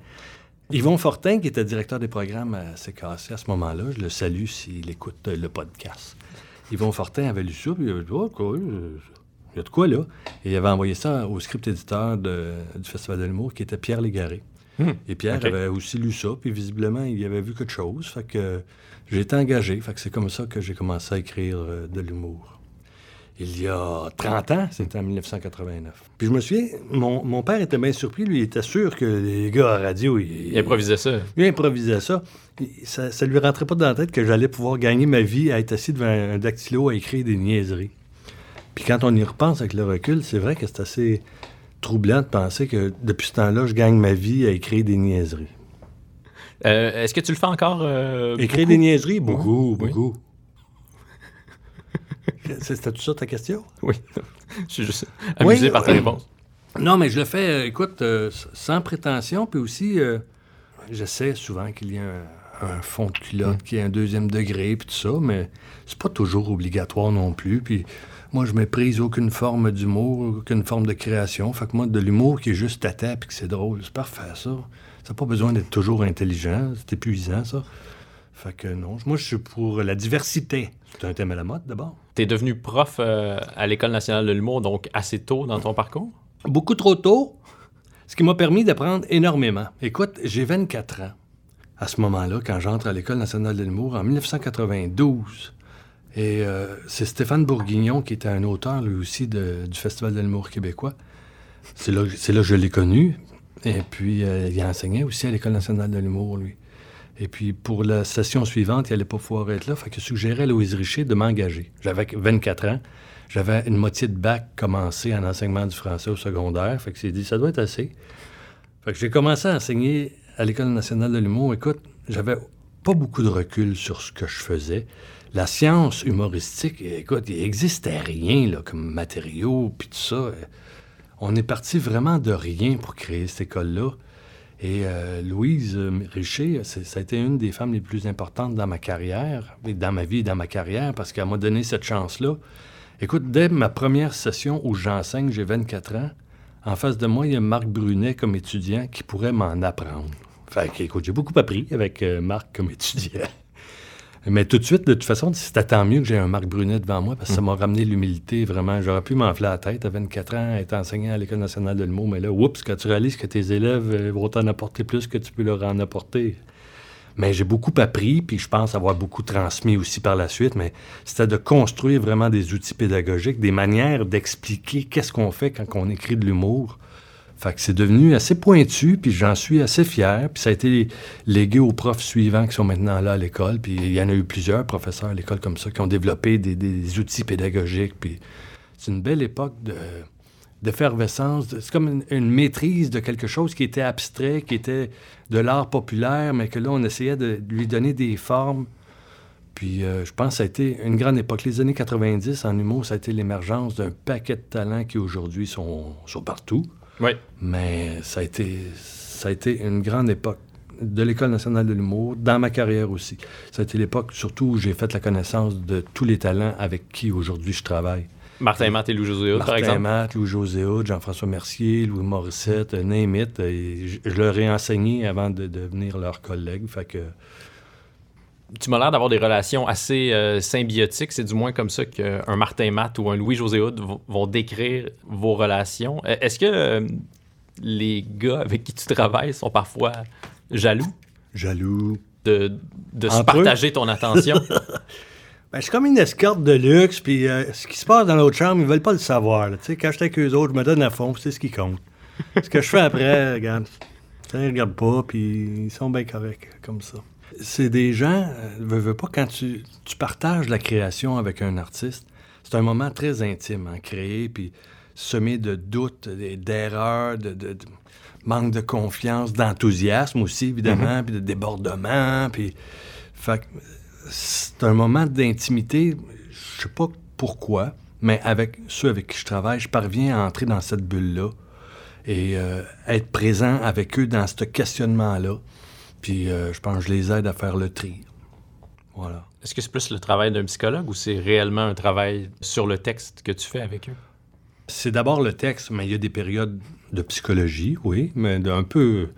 Yvon Fortin, qui était directeur des programmes à CKC à ce moment-là, je le salue s'il écoute le podcast. Yvon Fortin avait lu ça, puis il avait dit oh, quoi, il y a de quoi là Et il avait envoyé ça au script éditeur du Festival de l'humour, qui était Pierre Légaré. Hmm. Et Pierre avait aussi lu ça, puis visiblement, il avait vu quelque chose. Fait que j'ai été engagé. Fait que c'est comme ça que j'ai commencé à écrire euh, de l'humour. Il y a 30 ans, c'était en 1989. Puis je me souviens, mon, père était bien surpris. Lui, il était sûr que les gars à radio... Il, improvisait ça. Il improvisait ça. ça. Ça lui rentrait pas dans la tête que j'allais pouvoir gagner ma vie à être assis devant un dactylo à écrire des niaiseries. Puis quand on y repense avec le recul, c'est vrai que c'est assez troublant de penser que depuis ce temps-là, je gagne ma vie à écrire des niaiseries. Euh, est-ce que tu le fais encore? Euh, écrire des niaiseries? Beaucoup, beaucoup. C'était tout ça ta question? Oui. je suis juste amusé par ta réponse. Non, mais je le fais, écoute, sans prétention, puis aussi, je sais souvent qu'il y a un, fond de culotte mm. qui est un deuxième degré, puis tout ça, mais c'est pas toujours obligatoire non plus. Puis moi, je méprise aucune forme d'humour, aucune forme de création. Fait que moi, de l'humour qui est juste tête puis que c'est drôle, c'est parfait, ça. Ça n'a pas besoin d'être toujours intelligent. C'est épuisant, ça. Fait que non, moi, je suis pour la diversité. C'est un thème à la mode, d'abord. Tu es devenu prof euh, à l'École nationale de l'humour, donc assez tôt dans ton parcours? Beaucoup trop tôt, ce qui m'a permis d'apprendre énormément. Écoute, j'ai 24 ans à ce moment-là, quand j'entre à l'École nationale de l'humour, en 1992. Et euh, c'est Stéphane Bourguignon, qui était un auteur, lui aussi, du Festival de l'humour québécois. C'est là, là, que je l'ai connu. Et puis, euh, il a enseigné aussi à l'École nationale de l'humour, lui. Et puis, pour la session suivante, il n'allait pas pouvoir être là. Fait que suggérait à Louise Richer de m'engager. J'avais 24 ans. J'avais une moitié de bac commencé en enseignement du français au secondaire. Fait que j'ai dit, ça doit être assez. Fait que j'ai commencé à enseigner à l'École nationale de l'humour. Écoute, j'avais pas beaucoup de recul sur ce que je faisais la science humoristique, écoute, il n'existait rien là, comme matériaux, puis tout ça. On est parti vraiment de rien pour créer cette école-là. Et euh, Louise Richer, ça a été une des femmes les plus importantes dans ma carrière, dans ma vie et dans ma carrière, parce qu'elle m'a donné cette chance-là. Écoute, dès ma première session où j'enseigne, j'ai 24 ans, en face de moi, il y a Marc Brunet comme étudiant qui pourrait m'en apprendre. Fait écoute, j'ai beaucoup appris avec euh, Marc comme étudiant. Mais tout de suite, de toute façon, c'était tant mieux que j'ai un Marc Brunet devant moi parce que ça mm. m'a ramené l'humilité, vraiment. J'aurais pu m'enfler la tête à 24 ans, être enseignant à l'École nationale de l'humour, mais là, oups, quand tu réalises que tes élèves euh, vont t'en apporter plus que tu peux leur en apporter. Mais j'ai beaucoup appris, puis je pense avoir beaucoup transmis aussi par la suite, mais c'était de construire vraiment des outils pédagogiques, des manières d'expliquer qu'est-ce qu'on fait quand on écrit de l'humour fait que c'est devenu assez pointu, puis j'en suis assez fier. Puis ça a été légué aux profs suivants qui sont maintenant là à l'école. Puis il y en a eu plusieurs professeurs à l'école comme ça qui ont développé des, outils pédagogiques. Puis c'est une belle époque de d'effervescence. C'est comme une, maîtrise de quelque chose qui était abstrait, qui était de l'art populaire, mais que là, on essayait de lui donner des formes. Puis euh, je pense que ça a été une grande époque. Les années 90 en humour, ça a été l'émergence d'un paquet de talents qui aujourd'hui sont, sont partout. Oui. Mais ça a été, ça a été une grande époque de l'École nationale de l'humour, dans ma carrière aussi. Ça a été l'époque surtout où j'ai fait la connaissance de tous les talents avec qui aujourd'hui je travaille. Martin Matt et Louis-José par exemple. Martin Matt, Louis-José Jean-François Mercier, Louis Morissette, name it. je, leur ai enseigné avant de devenir leur collègue. Fait que tu m'as l'air d'avoir des relations assez euh, symbiotiques. C'est du moins comme ça qu'un Martin Matt ou un Louis-José Hood vont décrire vos relations. Euh, est-ce que euh, les gars avec qui tu travailles sont parfois jaloux? Jaloux. De, se partager ton attention? ben, suis comme une escorte de luxe, puis ce qui se passe dans l'autre chambre, ils veulent pas le savoir. Quand je suis avec eux autres, je me donne à fond, c'est ce qui compte. ce que je fais après, regarde, ils ne regardent pas, puis ils sont bien corrects comme ça c'est des gens, ne euh, veux, pas, quand tu, partages la création avec un artiste, c'est un moment très intime, à hein, créer, puis semé de doutes, d'erreurs, de, manque de confiance, d'enthousiasme aussi, évidemment, mm-hmm. puis de débordement, puis... c'est un moment d'intimité, je sais pas pourquoi, mais avec ceux avec qui je travaille, je parviens à entrer dans cette bulle-là et euh, être présent avec eux dans ce questionnement-là. Puis euh, je pense que je les aide à faire le tri. Voilà. Est-ce que c'est plus le travail d'un psychologue ou c'est réellement un travail sur le texte que tu fais avec eux? C'est d'abord le texte, mais il y a des périodes de psychologie, oui, mais un peu.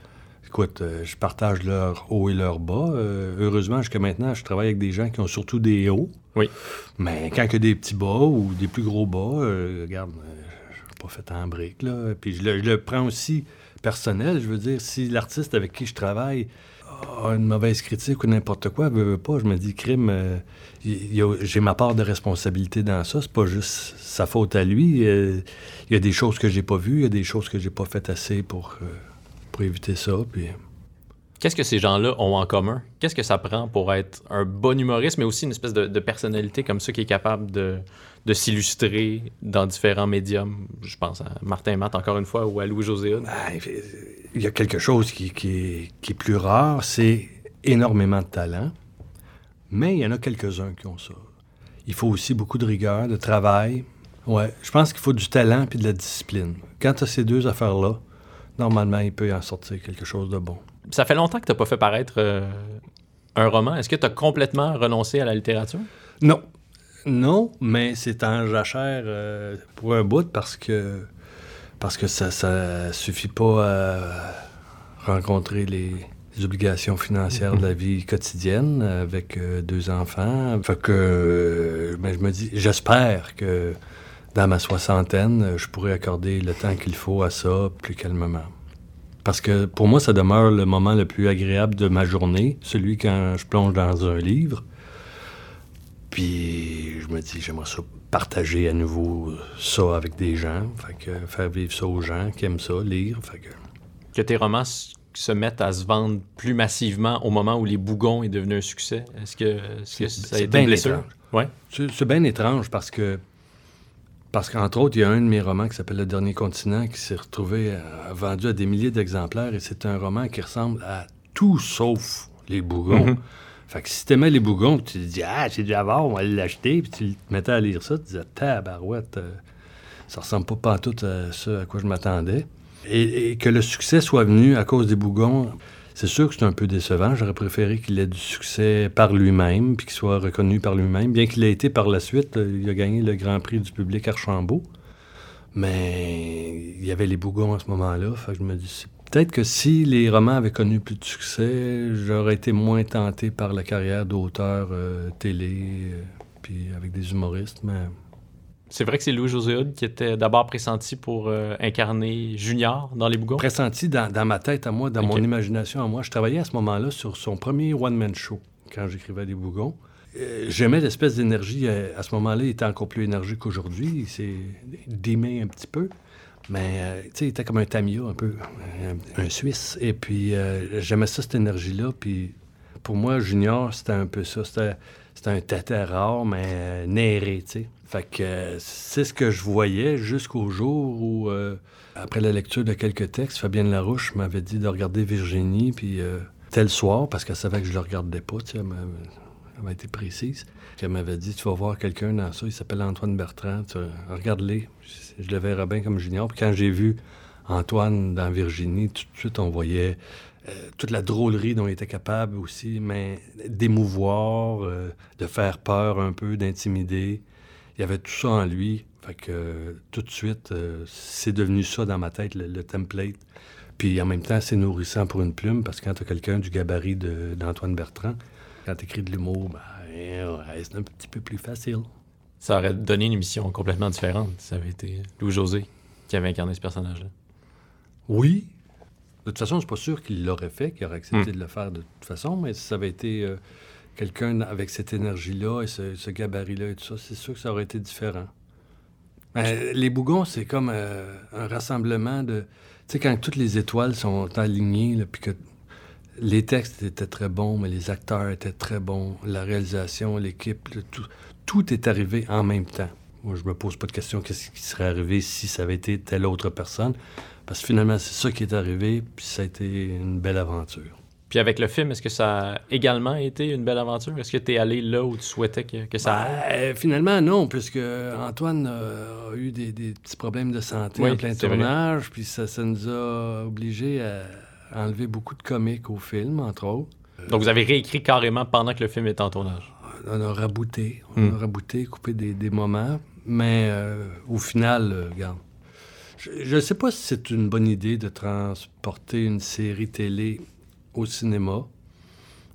Écoute, euh, je partage leurs hauts et leurs bas. Euh, heureusement, jusqu'à maintenant, je travaille avec des gens qui ont surtout des hauts. Oui. Mais quand il y a des petits bas ou des plus gros bas, regarde, je pas fait en brique, là. Puis je le prends aussi personnel. Je veux dire, si l'artiste avec qui je travaille une mauvaise critique ou n'importe quoi, veux, pas, je me dis, crime, euh, j'ai ma part de responsabilité dans ça. C'est pas juste sa faute à lui. Euh, il y a des choses que j'ai pas vues, il y a des choses que j'ai pas faites assez pour, euh, pour éviter ça. Puis... Qu'est-ce que ces gens-là ont en commun? Qu'est-ce que ça prend pour être un bon humoriste, mais aussi une espèce de, personnalité comme ça qui est capable de, de s'illustrer dans différents médiums? Je pense à Martin Matt, encore une fois, ou à Louis-José ben, Il y a quelque chose qui, qui, est, plus rare, c'est énormément de talent, mais il y en a quelques-uns qui ont ça. Il faut aussi beaucoup de rigueur, de travail. Ouais, je pense qu'il faut du talent puis de la discipline. Quand tu as ces deux affaires-là, normalement, il peut y en sortir quelque chose de bon. Ça fait longtemps que tu n'as pas fait paraître euh, un roman. Est-ce que tu as complètement renoncé à la littérature? Non. Non, mais c'est en jachère euh, pour un bout parce que ça ne suffit pas à rencontrer les, obligations financières de la vie quotidienne avec euh, deux enfants. Fait que ben, je me dis, j'espère que dans ma soixantaine, je pourrais accorder le temps qu'il faut à ça plus calmement. Parce que pour moi, ça demeure le moment le plus agréable de ma journée, celui quand je plonge dans un livre. Puis je me dis, j'aimerais ça partager à nouveau ça avec des gens, fait que faire vivre ça aux gens qui aiment ça, lire. Fait que... que tes romans se mettent à se vendre plus massivement au moment où Les Bougons est devenu un succès? Est-ce que, ça a été blessure? Ouais. C'est bien étrange parce que parce qu'entre autres, il y a un de mes romans qui s'appelle Le Dernier Continent qui s'est retrouvé euh, vendu à des milliers d'exemplaires et c'est un roman qui ressemble à tout sauf les bougons. Mhm. Fait que si t'aimais les bougons, tu te dis Ah, c'est du avoir, on va l'acheter, puis tu te mettais à lire ça, tu disais Tabarouette, euh, ça ressemble pas tout à ce à quoi je m'attendais. et, que le succès soit venu à cause des bougons, c'est sûr que c'est un peu décevant. J'aurais préféré qu'il ait du succès par lui-même, puis qu'il soit reconnu par lui-même, bien qu'il ait été par la suite. Euh, il a gagné le Grand Prix du public Archambault. Mais il y avait les bougons à ce moment-là. Fait que je me dis, peut-être que si les romans avaient connu plus de succès, j'aurais été moins tenté par la carrière d'auteur euh, télé, euh, puis avec des humoristes. Mais c'est vrai que c'est Louis-José Hood qui était d'abord pressenti pour euh, incarner Junior dans Les Bougons? Pressenti dans, ma tête à moi, dans mon imagination à moi. Je travaillais à ce moment-là sur son premier one-man show quand j'écrivais Les Bougons. Euh, j'aimais l'espèce d'énergie. À ce moment-là, il était encore plus énergique qu'aujourd'hui. Il s'est démé un petit peu. Mais, tu sais, il était comme un Tamia, un peu, un, Suisse. Et puis, j'aimais ça, cette énergie-là. Puis, pour moi, Junior, c'était un peu ça. C'était un tata rare, mais néré, tu sais. Fait que euh, c'est ce que je voyais jusqu'au jour où, euh, après la lecture de quelques textes, Fabienne Larouche m'avait dit de regarder Virginie, puis euh, tel soir, parce qu'elle savait que je le regardais pas, tu sais, elle m'a été précise. Elle m'avait dit, tu vas voir quelqu'un dans ça, il s'appelle Antoine Bertrand, regarde-les. Je, le verrais bien comme junior. Puis quand j'ai vu Antoine dans Virginie, tout de suite, on voyait toute la drôlerie dont il était capable aussi, mais d'émouvoir, de faire peur un peu, d'intimider il y avait tout ça en lui. Fait que tout de suite, euh, c'est devenu ça dans ma tête, le, template. Puis en même temps, c'est nourrissant pour une plume parce que quand tu as quelqu'un du gabarit d'Antoine Bertrand, quand tu écris de l'humour, ben, c'est un petit peu plus facile. Ça aurait donné une émission complètement différente si ça avait été Louis-José qui avait incarné ce personnage-là. Oui. De toute façon, je suis pas sûr qu'il l'aurait fait, qu'il aurait accepté hmm. de le faire de toute façon, mais si ça avait été. Euh, quelqu'un avec cette énergie-là et ce, gabarit-là et tout ça, c'est sûr que ça aurait été différent. Les bougons, c'est comme euh, un rassemblement de... Tu sais, quand toutes les étoiles sont alignées, puis que les textes étaient très bons, mais les acteurs étaient très bons, la réalisation, l'équipe, tout, tout est arrivé en même temps. Moi, je me pose pas de question qu'est-ce qui serait arrivé si ça avait été telle autre personne, parce que finalement, c'est ça qui est arrivé, puis ça a été une belle aventure. Puis avec le film, est-ce que ça a également été une belle aventure? Est-ce que tu es allé là où tu souhaitais que, ça aille? Ben, finalement, non, puisque Antoine a eu des, petits problèmes de santé en plein tournage, puis ça, nous a obligés à enlever beaucoup de comiques au film, entre autres. Donc vous avez réécrit carrément pendant que le film était en tournage? On a rabouté, on a hmm. rabouté, coupé des, moments, mais euh, au final, euh, regarde, je ne sais pas si c'est une bonne idée de transporter une série télé au cinéma.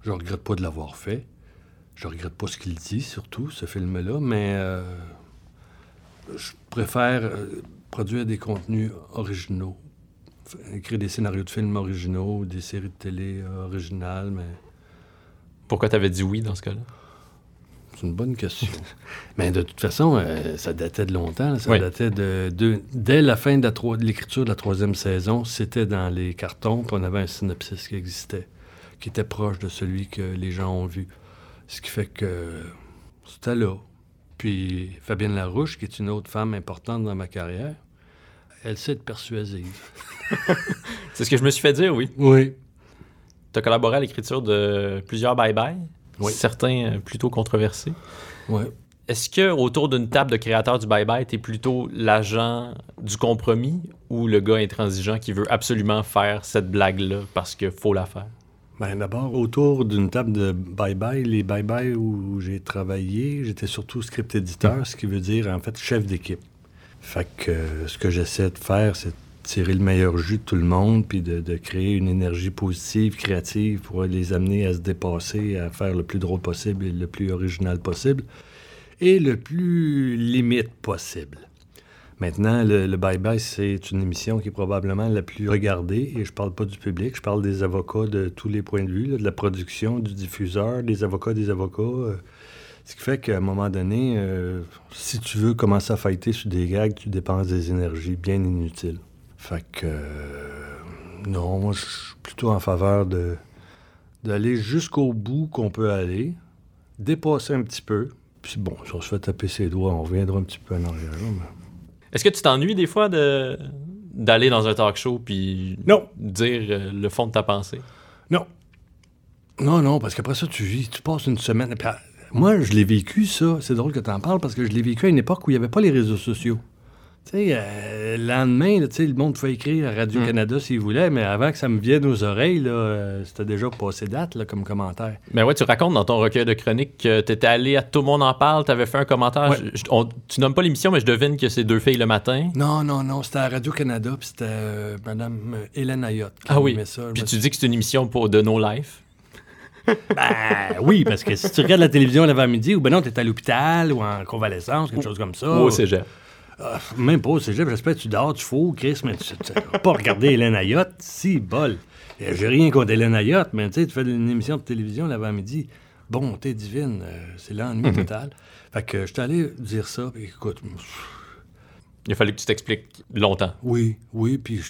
Je regrette pas de l'avoir fait. Je regrette pas ce qu'il dit, surtout, ce film-là, mais euh, je préfère euh, produire des contenus originaux. Écrire des scénarios de films originaux, des séries de télé originales, mais... Pourquoi tu avais dit oui dans ce cas-là? C'est une bonne question. mais de toute façon, euh, ça datait de longtemps. Ça datait de, Dès la fin de l'écriture de, la troisième saison, c'était dans les cartons, puis on avait un synopsis qui existait. qui était proche de celui que les gens ont vu. Ce qui fait que c'était là. Puis Fabienne Larouche, qui est une autre femme importante dans ma carrière, elle sait être persuasive. C'est ce que je me suis fait dire, oui. Oui. Tu as collaboré à l'écriture de plusieurs bye-bye, Oui. certains euh, plutôt controversés. Oui. Est-ce que autour d'une table de créateurs du bye-bye, tu es plutôt l'agent du compromis ou le gars intransigeant qui veut absolument faire cette blague-là parce qu'il faut la faire? Ben, D'abord, autour d'une table de bye-bye, les bye-bye où j'ai travaillé, j'étais surtout script éditeur, ce qui veut dire en fait chef d'équipe. Fait que euh, ce que j'essaie de faire, c'est tirer le meilleur jus de tout le monde, puis de, créer une énergie positive, créative, pour les amener à se dépasser, à faire le plus drôle possible et le plus original possible, et le plus limite possible. Maintenant, le, le Bye Bye, c'est une émission qui est probablement la plus regardée, et je parle pas du public, je parle des avocats de tous les points de vue, de la production, du diffuseur, des avocats des avocats. euh, ce qui fait qu'à un moment donné, euh, si tu veux commencer à fighter sur des gags, tu dépenses des énergies bien inutiles. Fait que, euh, non, moi, je suis plutôt en faveur de d'aller jusqu'au bout qu'on peut aller, dépasser un petit peu, puis bon, si on se fait taper ses doigts, on reviendra un petit peu en arrière. mais- Est-ce que tu t'ennuies des fois de d'aller dans un talk show puis Non. dire euh, le fond de ta pensée? Non. Non, non, parce qu'après ça, tu vis, tu passes une semaine. puis, ah, moi, je l'ai vécu, ça. C'est drôle que tu en parles parce que je l'ai vécu à une époque où il n'y avait pas les réseaux sociaux. Tu sais, euh, le lendemain, là, tu le monde pouvait écrire à Radio-Canada s'il voulait, mais avant que ça me vienne aux oreilles, là, euh, c'était déjà passé date là, comme commentaire. Mais ouais, tu racontes dans ton recueil de chroniques que tu étais allé à Tout le monde en parle, tu avais fait un commentaire. Ouais. Je- je- on- tu nommes pas l'émission, mais je devine que c'est deux filles le matin. Non, non, non, c'était à Radio-Canada, puis c'était euh, Madame euh, Hélène Ayotte qui Ah oui. ça. Puis tu dis que c'est une émission pour de No Life. Ben oui, parce que si tu regardes la télévision l'avant-midi, ou ben non, t'es à l'hôpital ou en convalescence, quelque chose comme ça. Ou au cégep. Ah, même pas au cégep, j'espère que tu dors, tu fous, Chris, mais tu vas pas regarder Hélène Ayotte, si, bol. Euh, J'ai rien contre Hélène Ayotte, mais tu sais, tu fais une émission de télévision l'avant-midi. Bon, t'es divine, euh, c'est l'ennui total. Fait que je suis allé dire ça, puis écoute, Il a fallu que tu t'expliques longtemps. oui, oui, puis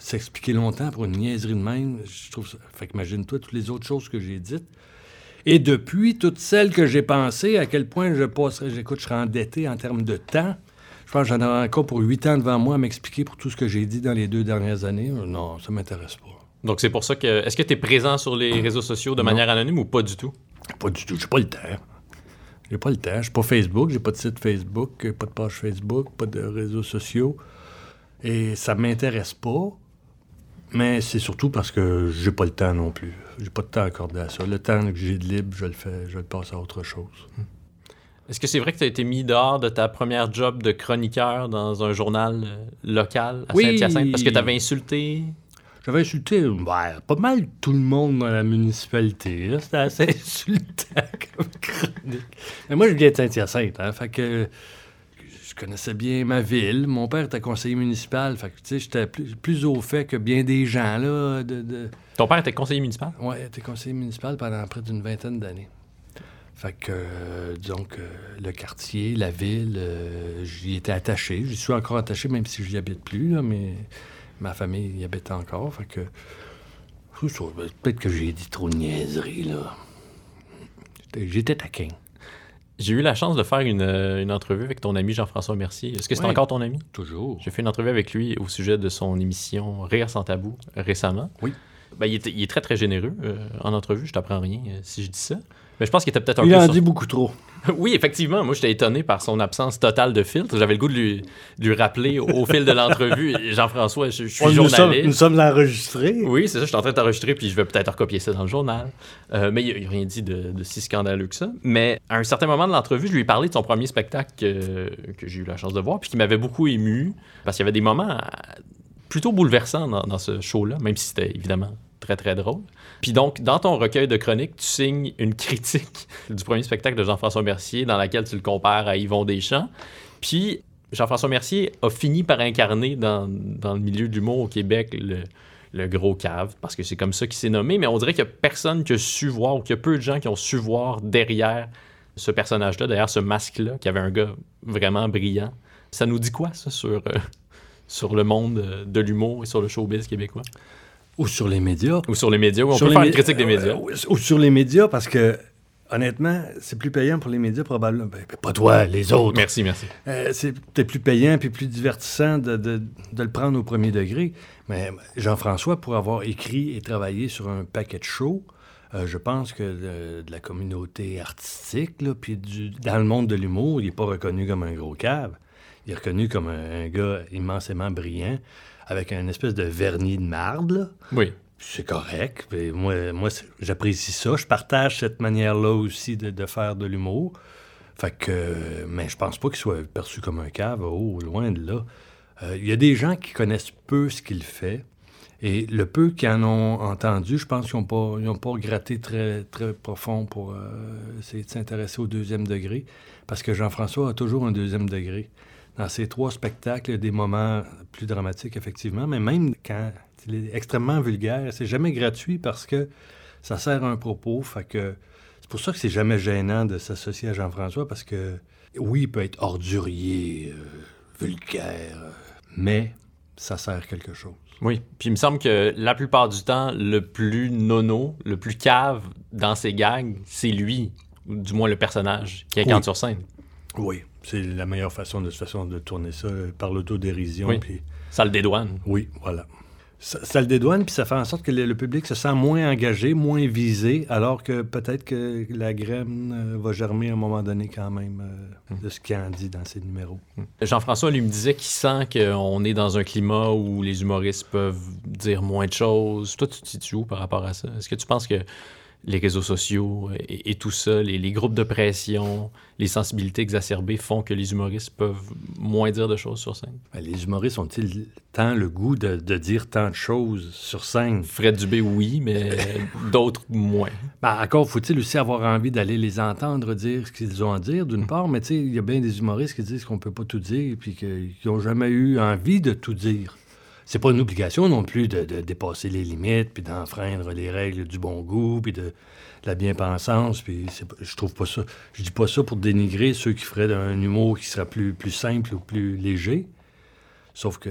s'expliquer longtemps pour une niaiserie de même, je trouve ça. Fait qu'imagine-toi toutes les autres choses que j'ai dites. Et depuis, toutes celles que j'ai pensées, à quel point je passerais, j'écoute, je serais endetté en termes de temps. Je pense que j'en aurais encore pour huit ans devant moi à m'expliquer pour tout ce que j'ai dit dans les deux dernières années. Euh, Non, ça m'intéresse pas. Donc c'est pour ça que. Est-ce que tu es présent sur les réseaux sociaux de Non. manière anonyme ou pas du tout? Pas du tout, j'ai pas le temps. J'ai pas le temps. Je suis pas Facebook, j'ai pas de site Facebook, pas de page Facebook, pas de réseaux sociaux. Et ça m'intéresse pas. Mais c'est surtout parce que j'ai pas le temps non plus. J'ai pas de temps accordé à ça. Le temps que j'ai de libre, je le fais, je le passe à autre chose. Est-ce que c'est vrai que tu as été mis dehors de ta première job de chroniqueur dans un journal euh, local à Oui. Saint-Hyacinthe? Parce que tu avais insulté? J'avais insulté pas mal tout le monde dans la municipalité. C'était assez insultant comme chronique. Mais moi, je viens de Saint-Hyacinthe, hein, fait que je connaissais bien ma ville. Mon père était conseiller municipal, fait que tu sais, j'étais plus, plus au fait que bien des gens, là, de... de... Ton père était conseiller municipal? Ouais, il était conseiller municipal pendant près d'une vingtaine d'années. Fait que, euh, disons que le quartier, la ville, euh, j'y étais attaché. J'y suis encore attaché, même si je n'y habite plus, là, mais ma famille y habite encore. Fait que, ben, peut-être que j'ai dit trop de niaiseries, là. J'étais- taquin. J'ai eu la chance de faire une, euh, une entrevue avec ton ami Jean-François Mercier. Est-ce que c'est Ouais. encore ton ami? Toujours. J'ai fait une entrevue avec lui au sujet de son émission Rire sans tabou récemment. Oui. Ben, il, est, il est très très généreux euh, en entrevue, je t'apprends rien euh, si je dis ça. Mais je pense qu'il était peut-être un Il peu. en sur- dit beaucoup trop. oui, effectivement, moi j'étais étonné par son absence totale de filtre. J'avais le goût de lui, de lui rappeler au, au fil de l'entrevue Jean-François, je, je suis nous, sommes, journaliste. nous sommes l'enregistré. Oui, c'est ça, je suis en train de t'enregistrer, puis je vais peut-être recopier ça dans le journal. Euh, mais il n'a rien dit de, de si scandaleux que ça. Mais à un certain moment de l'entrevue, je lui ai parlé de son premier spectacle que, que j'ai eu la chance de voir, puis qui m'avait beaucoup ému, parce qu'il y avait des moments euh, plutôt bouleversants dans, dans ce show-là, même si c'était évidemment très très drôle. Puis donc, dans ton recueil de chroniques, tu signes une critique du premier spectacle de Jean-François Mercier, dans laquelle tu le compares à Yvon Deschamps. Puis Jean-François Mercier a fini par incarner dans, dans le milieu de l'humour au Québec le, le gros cave, parce que c'est comme ça qu'il s'est nommé, mais on dirait qu'il n'y a personne qui a su voir, ou qu'il y a peu de gens qui ont su voir derrière ce personnage-là, derrière ce masque-là, qui avait un gars vraiment brillant. Ça nous dit quoi, ça, sur, euh, sur le monde euh, de l'humour et sur le showbiz québécois? Ou sur les médias. Ou sur les médias, on Sur peut faire une critique des euh, médias. ou- ou sur les médias, parce que, honnêtement, c'est plus payant pour les médias, probablement. Ben, pas toi, les autres. Merci, merci. Euh, c'est peut-être plus payant puis plus divertissant de, de- de le prendre au premier degré. Mais Jean-François, pour avoir écrit et travaillé sur un paquet de shows, euh, je pense que de, de la communauté artistique, là, puis du- dans le monde de l'humour, il n'est pas reconnu comme un gros cave. Il est reconnu comme un, un gars immensément brillant, avec un espèce de vernis de marde, là. Oui. C'est correct. Puis moi, j'apprécie ça. Je partage cette manière-là aussi de, de faire de l'humour. Fait que, mais je pense pas qu'il soit perçu comme un cave. Oh, loin de là. Euh, Il y a des gens qui connaissent peu ce qu'il fait. Et le peu qui en ont entendu, je pense qu'ils n'ont pas, ils ont pas gratté très, très profond pour euh, essayer de s'intéresser au deuxième degré. Parce que Jean-François a toujours un deuxième degré. Dans ces trois spectacles, il y a des moments plus dramatiques, effectivement, mais même quand il est extrêmement vulgaire, c'est jamais gratuit parce que ça sert à un propos. Fait que c'est pour ça que c'est jamais gênant de s'associer à Jean-François parce que, oui, il peut être ordurier, euh, vulgaire, mais ça sert quelque chose. Oui. Puis il me semble que la plupart du temps, le plus nono, le plus cave dans ses gags, c'est lui, ou du moins le personnage qui incarne Oui. sur scène. Oui, c'est la meilleure façon de toute façon de tourner ça euh, par l'autodérision. Oui. Puis, Ça le dédouane. oui, voilà. Ça, ça le dédouane, puis ça fait en sorte que le, le public se sent moins engagé, moins visé, alors que peut-être que la graine euh, va germer à un moment donné quand même euh, de ce qu'il en dit dans ses numéros. Jean-François, lui, me disait qu'il sent qu'on est dans un climat où les humoristes peuvent dire moins de choses. Toi, tu te situes où par rapport à ça? Est-ce que tu penses que les réseaux sociaux et, et tout ça, les, les groupes de pression, les sensibilités exacerbées font que les humoristes peuvent moins dire de choses sur scène? Ben, les humoristes ont-ils tant le goût de, de dire tant de choses sur scène? Fred Dubé, oui, mais d'autres, moins. Ben, encore faut-il aussi avoir envie d'aller les entendre dire ce qu'ils ont à dire, d'une part, mais tu sais, il y a bien des humoristes qui disent qu'on peut pas tout dire puis que- qui n'ont jamais eu envie de tout dire. C'est pas une obligation non plus de, dépasser les limites puis d'enfreindre les règles du bon goût puis de, la bien-pensance puis je trouve pas ça. Je dis pas ça pour dénigrer ceux qui feraient un humour qui serait plus, plus simple ou plus léger. Sauf que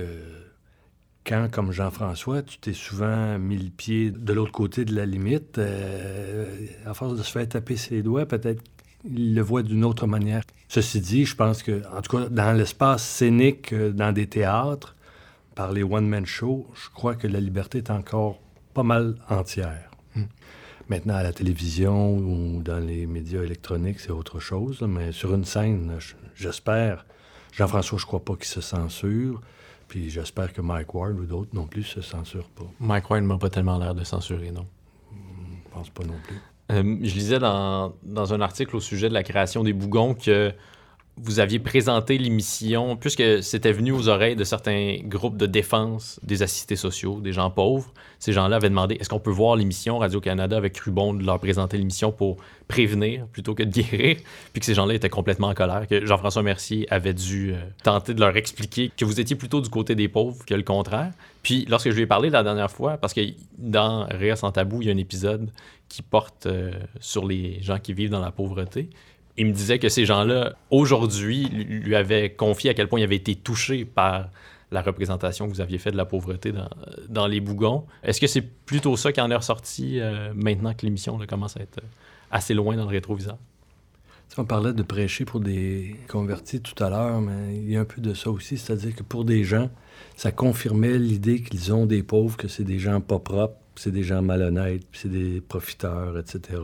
quand, comme Jean-François, tu t'es souvent mis le pied de l'autre côté de la limite, euh, à force de se faire taper ses doigts, peut-être qu'il le voit d'une autre manière. Ceci dit, je pense que, en tout cas, dans l'espace scénique, euh, dans des théâtres, par les one-man shows, je crois que la liberté est encore pas mal entière. Maintenant, à la télévision ou dans les médias électroniques, c'est autre chose, là, mais sur une scène, je- j'espère, Jean-François, je crois pas qu'il se censure. Puis j'espère que Mike Ward ou d'autres non plus se censurent pas. Mike Ward m'a pas tellement l'air de censurer, non. Je pense pas non plus. Euh, je lisais dans, dans un article au sujet de la création des bougons que vous aviez présenté l'émission, puisque c'était venu aux oreilles de certains groupes de défense des assistés sociaux, des gens pauvres. Ces gens-là avaient demandé est-ce qu'on peut voir l'émission Radio-Canada avec Rubon de leur présenter l'émission pour prévenir plutôt que de guérir, puis que ces gens-là étaient complètement en colère, que Jean-François Mercier avait dû euh, tenter de leur expliquer que vous étiez plutôt du côté des pauvres que le contraire. Puis lorsque je lui ai parlé la dernière fois, parce que dans Rire sans tabou, il y a un épisode qui porte euh, sur les gens qui vivent dans la pauvreté. Il me disait que ces gens-là, aujourd'hui, lui avaient confié à quel point il avait été touché par la représentation que vous aviez faite de la pauvreté dans, les bougons. Est-ce que c'est plutôt ça qui en est ressorti euh, maintenant que l'émission commence à être euh, assez loin dans le rétroviseur? On parlait de prêcher pour des convertis tout à l'heure, mais il y a un peu de ça aussi. C'est-à-dire que pour des gens, ça confirmait l'idée qu'ils ont des pauvres, que c'est des gens pas propres, c'est des gens malhonnêtes, c'est des profiteurs, etc.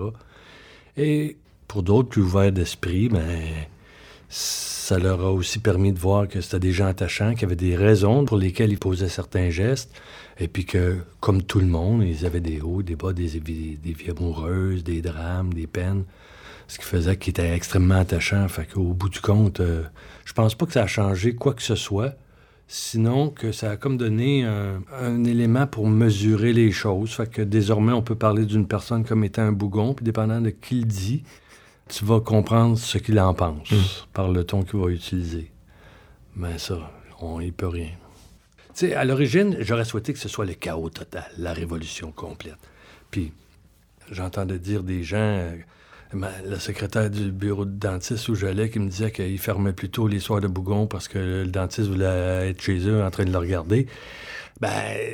Et pour d'autres plus ouverts d'esprit, ben, ça leur a aussi permis de voir que c'était des gens attachants, qui avaient des raisons pour lesquelles ils posaient certains gestes, et puis que, comme tout le monde, ils avaient des hauts, des bas, des, des vies amoureuses, des drames, des peines, ce qui faisait qu'ils étaient extrêmement attachants. Fait qu'au bout du compte, euh, je pense pas que ça a changé quoi que ce soit, sinon que ça a comme donné un, un élément pour mesurer les choses. Fait que désormais, on peut parler d'une personne comme étant un bougon, puis dépendant de qui le dit, tu vas comprendre ce qu'il en pense par le ton qu'il va utiliser. Mais ça, on y peut rien. Tu sais, à l'origine, j'aurais souhaité que ce soit le chaos total, la révolution complète. Puis, j'entendais dire des gens, euh, le secrétaire du bureau de dentiste où j'allais, qui me disait qu'il fermait plutôt les soirs de Bougon parce que le dentiste voulait être chez eux en train de le regarder. ben,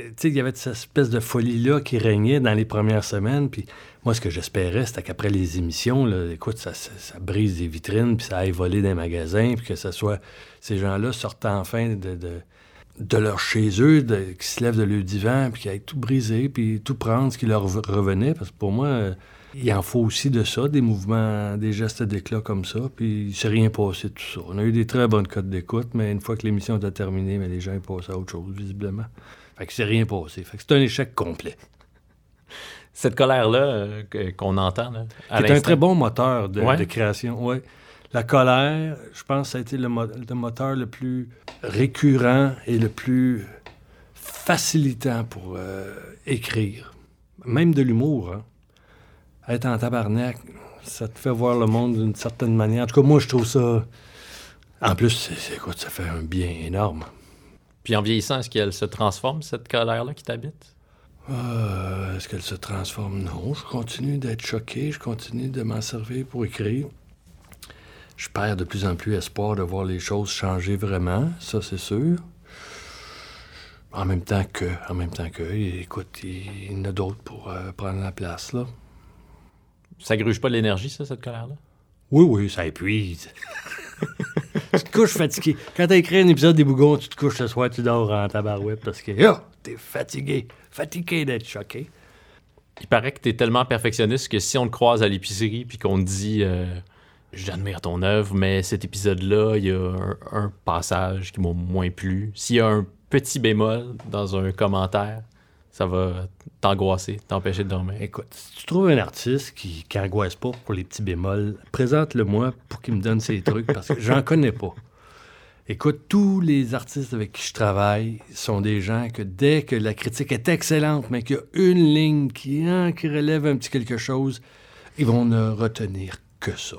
tu sais, il y avait cette espèce de folie-là qui régnait dans les premières semaines. Puis moi, ce que j'espérais, c'était qu'après les émissions, écoute, ça, brise des vitrines, puis ça aille voler les magasins, puis que ce soit ces gens-là sortent enfin de, leur chez eux, qui se lèvent de leur divan, puis qui aillent tout briser, puis tout prendre ce qui leur re- revenait. Parce que pour moi, euh, il en faut aussi de ça, des mouvements, des gestes d'éclat comme ça. Puis il s'est rien passé de tout ça. On a eu des très bonnes cotes d'écoute, mais une fois que l'émission était terminée, mais les gens passaient à autre chose, visiblement. Fait que c'est rien passé. Fait que c'est un échec complet. Cette colère-là euh, qu'on entend, là, à C'est un très bon moteur de, Ouais. de création. Ouais. La colère, je pense ça a été le, mo- le moteur le plus récurrent et le plus facilitant pour euh, écrire. Même de l'humour. Hein. Être en tabarnak, ça te fait voir le monde d'une certaine manière. En tout cas, moi, je trouve ça... En plus, c'est, c'est- écoute, ça fait un bien énorme. Puis en vieillissant, est-ce qu'elle se transforme, cette colère-là qui t'habite? Euh, Est-ce qu'elle se transforme? Non. Je continue d'être choqué. Je continue de m'en servir pour écrire. Je perds de plus en plus espoir de voir les choses changer vraiment. Ça, c'est sûr. En même temps que, en même temps que, écoute, il y en a d'autres pour euh, prendre la place, là. Ça gruge pas de l'énergie, ça, cette colère-là? Oui, oui, ça épuise. tu te couches fatigué. Quand t'as écrit un épisode des Bougons, tu te couches ce soir, tu dors en tabarouette parce que, ah, t'es fatigué. Fatigué d'être choqué. Il paraît que t'es tellement perfectionniste que si on te croise à l'épicerie puis qu'on te dit euh, J'admire ton œuvre, mais cet épisode-là, il y a un, un passage qui m'a moins plu. S'il y a un petit bémol dans un commentaire, ça va t'angoisser, t'empêcher de dormir. Écoute, si tu trouves un artiste qui n'angoisse pas pour les petits bémols, présente-le-moi pour qu'il me donne ses trucs parce que j'en connais pas. Écoute, tous les artistes avec qui je travaille sont des gens que dès que la critique est excellente, mais qu'il y a une ligne qui, hein, relève un petit quelque chose, ils vont ne retenir que ça.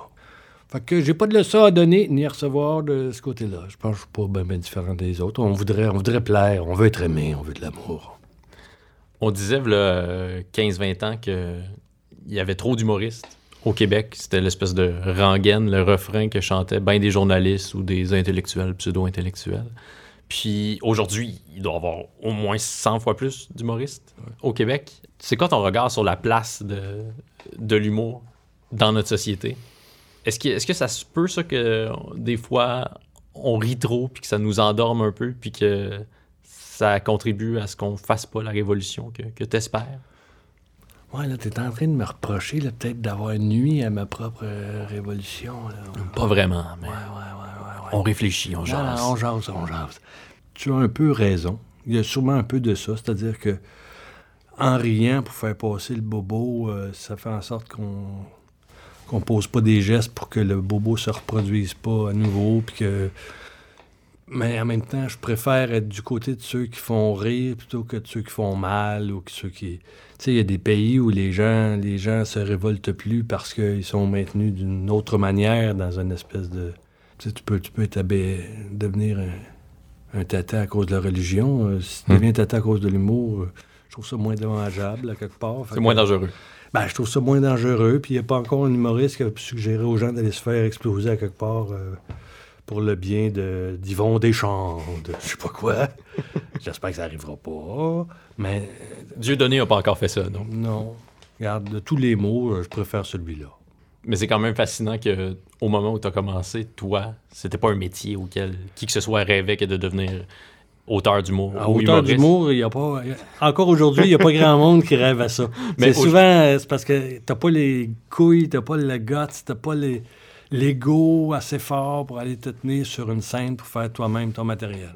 Fait que j'ai pas de leçon à donner ni à recevoir de ce côté-là. Je pense que je suis pas bien différent des autres. On voudrait, plaire, on veut être aimé, on veut de l'amour. On disait, là, 15-20 ans, qu'il y avait trop d'humoristes au Québec. C'était l'espèce de rengaine, le refrain que chantaient bien des journalistes ou des intellectuels, pseudo-intellectuels. Puis aujourd'hui, il doit y avoir au moins 100 fois plus d'humoristes au Québec. C'est quoi ton regard sur la place de, de l'humour dans notre société? Est-ce que, est-ce que ça se peut, ça, que des fois, on rit trop, puis que ça nous endorme un peu, puis que ça contribue à ce qu'on fasse pas la révolution que, que t'espères? Ouais, là, t'es en train de me reprocher, là, peut-être d'avoir nuit à ma propre euh, révolution, là. Pas vraiment, mais Ouais, ouais, ouais, on réfléchit, on jase. non, on jase, on jase. Tu as un peu raison. Il y a sûrement un peu de ça. C'est-à-dire que en riant pour faire passer le bobo, euh, ça fait en sorte qu'on qu'on pose pas des gestes pour que le bobo se reproduise pas à nouveau, puis que... Mais en même temps, je préfère être du côté de ceux qui font rire plutôt que de ceux qui font mal ou que ceux qui... Tu sais, il y a des pays où les gens les gens se révoltent plus parce qu'ils sont maintenus d'une autre manière dans une espèce de... Tu sais, tu peux, tu peux être devenir un, un tata à cause de la religion. Euh, si tu Hmm. deviens tata à cause de l'humour, euh, je trouve ça moins dommageable, à quelque part. C'est que- moins dangereux. ben, je trouve ça moins dangereux. Puis il n'y a pas encore un humoriste qui a suggéré aux gens d'aller se faire exploser à quelque part euh, pour le bien de d'Yvon Deschamps, de je sais pas quoi. J'espère que ça arrivera pas. Mais Dieu donné n'a pas encore fait ça, non? non. Regarde, de tous les mots, euh, je préfère celui-là. Mais c'est quand même fascinant que au moment où tu as commencé, toi, c'était pas un métier auquel qui que ce soit rêvait que de devenir auteur d'humour À ou hauteur humoriste. d'humour, il y a pas. Encore aujourd'hui, il n'y a pas grand monde qui rêve à ça. Mais c'est au- souvent euh, c'est parce que t'as pas les couilles, t'as pas le guts, t'as pas les l'ego assez fort pour aller te tenir sur une scène pour faire toi-même ton matériel.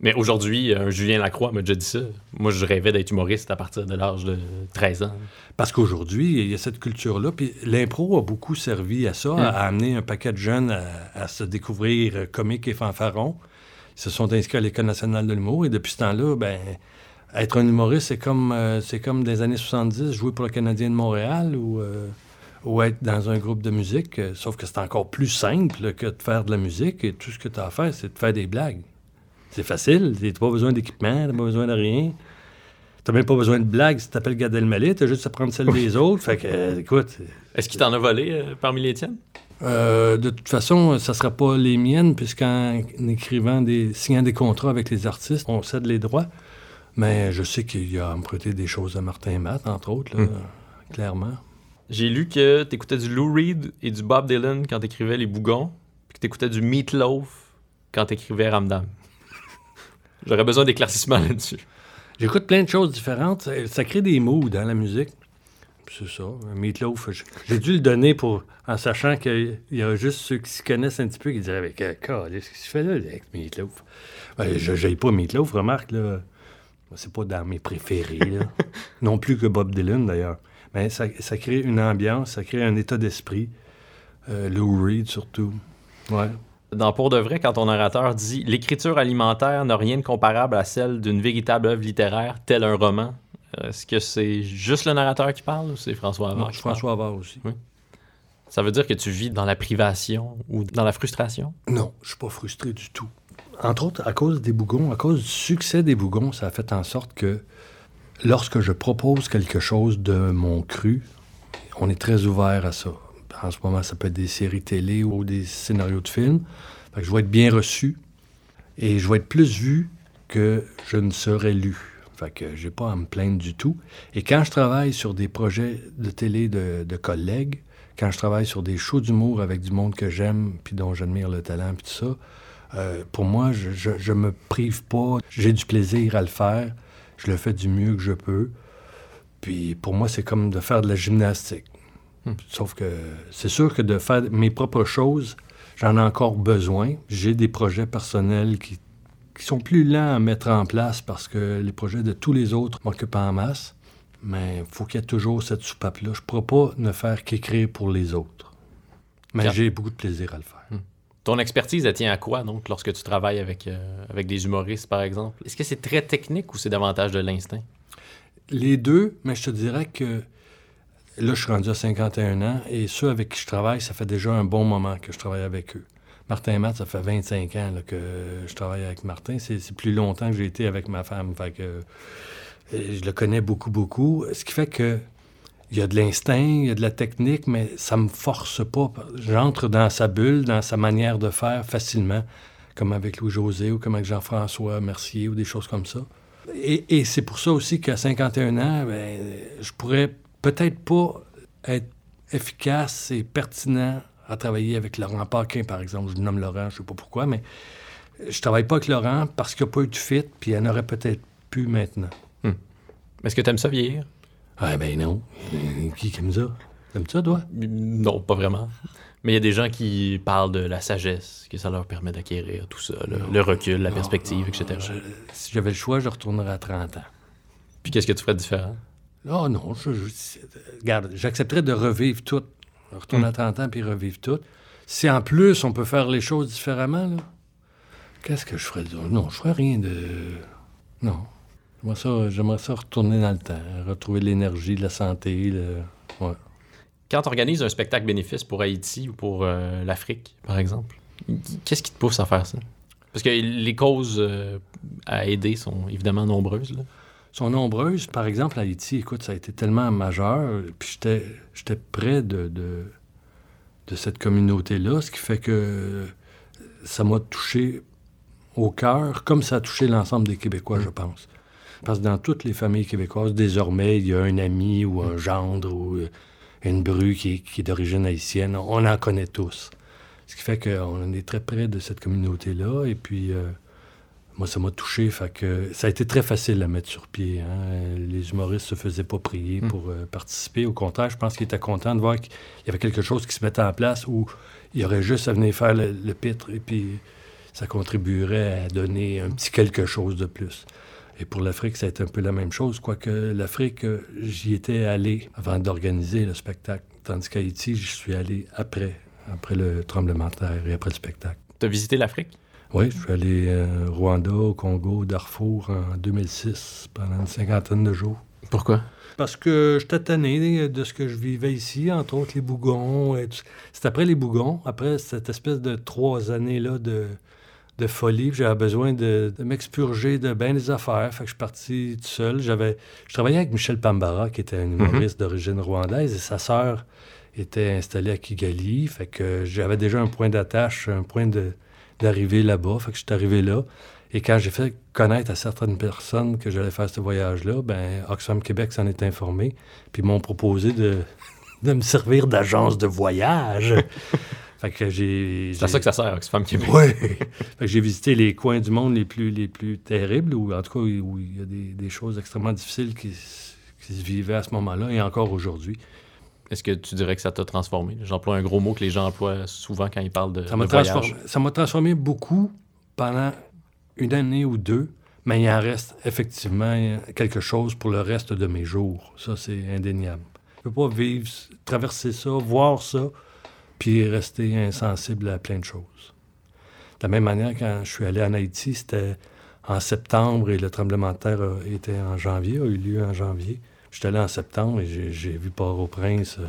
Mais aujourd'hui, un Julien Lacroix m'a déjà dit ça. Moi, je rêvais d'être humoriste à partir de l'âge de 13 ans. Parce qu'aujourd'hui, il y a cette culture-là. Puis l'impro a beaucoup servi à ça, à, à amener un paquet de jeunes à, à se découvrir euh, comiques et fanfarons. Ils se sont inscrits à l'École nationale de l'humour. Et depuis ce temps-là, ben, être un humoriste, c'est comme, euh, c'est comme des années 70, jouer pour le Canadien de Montréal ou, euh, ou être dans un groupe de musique. Euh, Sauf que c'est encore plus simple que de faire de la musique. Et tout ce que tu as à faire, c'est de faire des blagues. C'est facile. Tu n'as pas besoin d'équipement, tu n'as pas besoin de rien. T'as même pas besoin de blagues si t'appelles Gad Elmaleh, t'as juste à prendre celle des autres. Fait que, euh, écoute, Est-ce qu'il t'en a volé euh, parmi les tiennes? euh, de toute façon, ça sera pas les miennes, puisqu'en écrivant des, signant des contrats avec les artistes, on cède les droits. Mais je sais qu'il a emprunté des choses à Martin Matt, entre autres, là, clairement. J'ai lu que t'écoutais du Lou Reed et du Bob Dylan quand t'écrivais Les Bougons, puis que t'écoutais du Meatloaf quand t'écrivais Ramdam. J'aurais besoin d'éclaircissement là-dessus. J'écoute plein de choses différentes. Ça, ça crée des moods dans la musique. C'est ça. Meatloaf, j'ai dû le donner pour, en sachant qu'il y a juste ceux qui s'y connaissent un petit peu qui diraient avec qu'est-ce qu'il se fait là avec Meatloaf? Ben, je n'aille pas Meatloaf, remarque, là. C'est pas dans mes préférés, là. non plus que Bob Dylan, d'ailleurs. Mais ça, ça crée une ambiance, ça crée un état d'esprit. Euh, Lou Reed, surtout. Ouais. Dans Pour de vrai, quand ton narrateur dit L'écriture alimentaire n'a rien de comparable à celle d'une véritable œuvre littéraire, tel un roman, est-ce que c'est juste le narrateur qui parle ou c'est François Havard Non, qui parle? François Havard aussi. Ça veut dire que tu vis dans la privation ou dans la frustration? Non, je suis pas frustré du tout. Entre autres, à cause des bougons, à cause du succès des bougons, ça a fait en sorte que lorsque je propose quelque chose de mon cru, on est très ouvert à ça. En ce moment, ça peut être des séries télé ou des scénarios de films. Je vais être bien reçu et je vais être plus vu que je ne serais lu. Fait que j'ai pas à me plaindre du tout. Et quand je travaille sur des projets de télé de, collègues, quand je travaille sur des shows d'humour avec du monde que j'aime puis dont j'admire le talent puis tout ça, euh, pour moi, je me prive pas. J'ai du plaisir à le faire. Je le fais du mieux que je peux. Puis pour moi, c'est comme de faire de la gymnastique. Sauf que c'est sûr que de faire mes propres choses, j'en ai encore besoin. J'ai des projets personnels qui, qui sont plus lents à mettre en place parce que les projets de tous les autres m'occupent en masse. Mais il faut qu'il y ait toujours cette soupape-là. Je ne pourrais pas ne faire qu'écrire pour les autres. Mais j'ai beaucoup de plaisir à le faire. Ton expertise, elle tient à quoi, donc, lorsque tu travailles avec, euh, avec des humoristes, par exemple? Est-ce que c'est très technique ou c'est davantage de l'instinct? Les deux, mais je te dirais que là, je suis rendu à 51 ans et ceux avec qui je travaille, ça fait déjà un bon moment que je travaille avec eux. Martin et Matt, ça fait 25 ans que je travaille avec Martin. C'est c'est plus longtemps que j'ai été avec ma femme. Fait que euh, je le connais beaucoup, beaucoup. Ce qui fait que il y a de l'instinct, il y a de la technique, mais ça me force pas. J'entre dans sa bulle, dans sa manière de faire facilement, comme avec Louis-José ou comme avec Jean-François Mercier ou des choses comme ça. Et, c'est pour ça aussi qu'à 51 ans, ben, je pourrais peut-être pas être efficace et pertinent à travailler avec Laurent Paquin, par exemple. Je nomme Laurent, je sais pas pourquoi, mais je travaille pas avec Laurent parce qu'il n'y a pas eu de fit, puis il y en aurait peut-être plus maintenant. Est-ce que tu aimes ça vieillir? Ah ben non. Qui qui aime ça? T'aimes ça, toi? Non, pas vraiment. Mais il y a des gens qui parlent de la sagesse, que ça leur permet d'acquérir tout ça, le, le recul, la perspective, etc. Je- si j'avais le choix, je retournerais à 30 ans. Puis qu'est-ce que tu ferais de différent? Oh non, je, je- regarde, j'accepterais de revivre tout. Retourner à 30 ans puis revivre tout. Si en plus on peut faire les choses différemment, là, qu'est-ce que je ferais? D'autre? Non, je ferais rien de. Non. J'aimerais ça, j'aimerais ça retourner dans le temps, retrouver l'énergie, la santé. le- Ouais. Quand tu organises un spectacle bénéfice pour Haïti ou pour euh, l'Afrique, par exemple, qu'est-ce qui te pousse à faire ça? Parce que les causes euh, à aider sont évidemment nombreuses. Là. sont nombreuses. Par exemple, Haïti, écoute, ça a été tellement majeur. Puis j'étais, j'étais près de, de, de cette communauté-là, ce qui fait que ça m'a touché au cœur, comme ça a touché l'ensemble des Québécois, je pense. Parce que dans toutes les familles québécoises, désormais, il y a un ami ou un gendre ou euh, une bru qui est, qui est d'origine haïtienne. On en connaît tous. Ce qui fait qu'on est très près de cette communauté-là. Et puis, euh, moi, ça m'a touché. Fait que ça a été très facile à mettre sur pied. hein. Les humoristes se faisaient pas prier Mm. pour euh, participer. Au contraire, je pense qu'ils étaient contents de voir qu'il y avait quelque chose qui se mettait en place où il y aurait juste à venir faire le, le pitre et puis ça contribuerait à donner un petit quelque chose de plus. Et pour l'Afrique, ça a été un peu la même chose, quoique l'Afrique, euh, j'y étais allé avant d'organiser le spectacle. Tandis qu'Haïti, j'y suis allé après, après le tremblement de terre et après le spectacle. Tu as visité l'Afrique? Oui, je suis allé euh, au Rwanda, au Congo, Darfour en 2006, pendant une cinquantaine de jours. Pourquoi? Parce que j'étais tanné de ce que je vivais ici, entre autres les bougons. et tout- C'est après les bougons, après cette espèce de trois années-là de, de folie, j'avais besoin de, de m'expurger de bien des affaires. Fait que je suis parti tout seul. J'avais, je travaillais avec Michel Pambara, qui était un humoriste d'origine rwandaise, et sa sœur était installée à Kigali. Fait que j'avais déjà un point d'attache, un point d'arrivée là-bas. Fait que je suis arrivé là. Et quand j'ai fait connaître à certaines personnes que j'allais faire ce voyage-là, ben Oxfam Québec s'en est informé, puis m'ont proposé de, de me servir d'agence de voyage. Fait que j'ai... C'est à ça que ça sert, Oxfam Québec. Oui. fait que j'ai visité les coins du monde les plus, les plus terribles, ou en tout cas où il y a des, des choses extrêmement difficiles qui, qui se vivaient à ce moment-là et encore aujourd'hui. Est-ce que tu dirais que ça t'a transformé? J'emploie un gros mot que les gens emploient souvent quand ils parlent de, Ça m'a transformé, ça m'a transformé beaucoup pendant une année ou deux, mais il en reste effectivement quelque chose pour le reste de mes jours. Ça, c'est indéniable. Je ne peux pas vivre, traverser ça, voir ça, puis rester insensible à plein de choses. De la même manière, quand je suis allé en Haïti, c'était en septembre et le tremblement de terre a- était en janvier, a eu lieu en janvier. J'étais allé en septembre et j'ai- vu Port-au-Prince euh,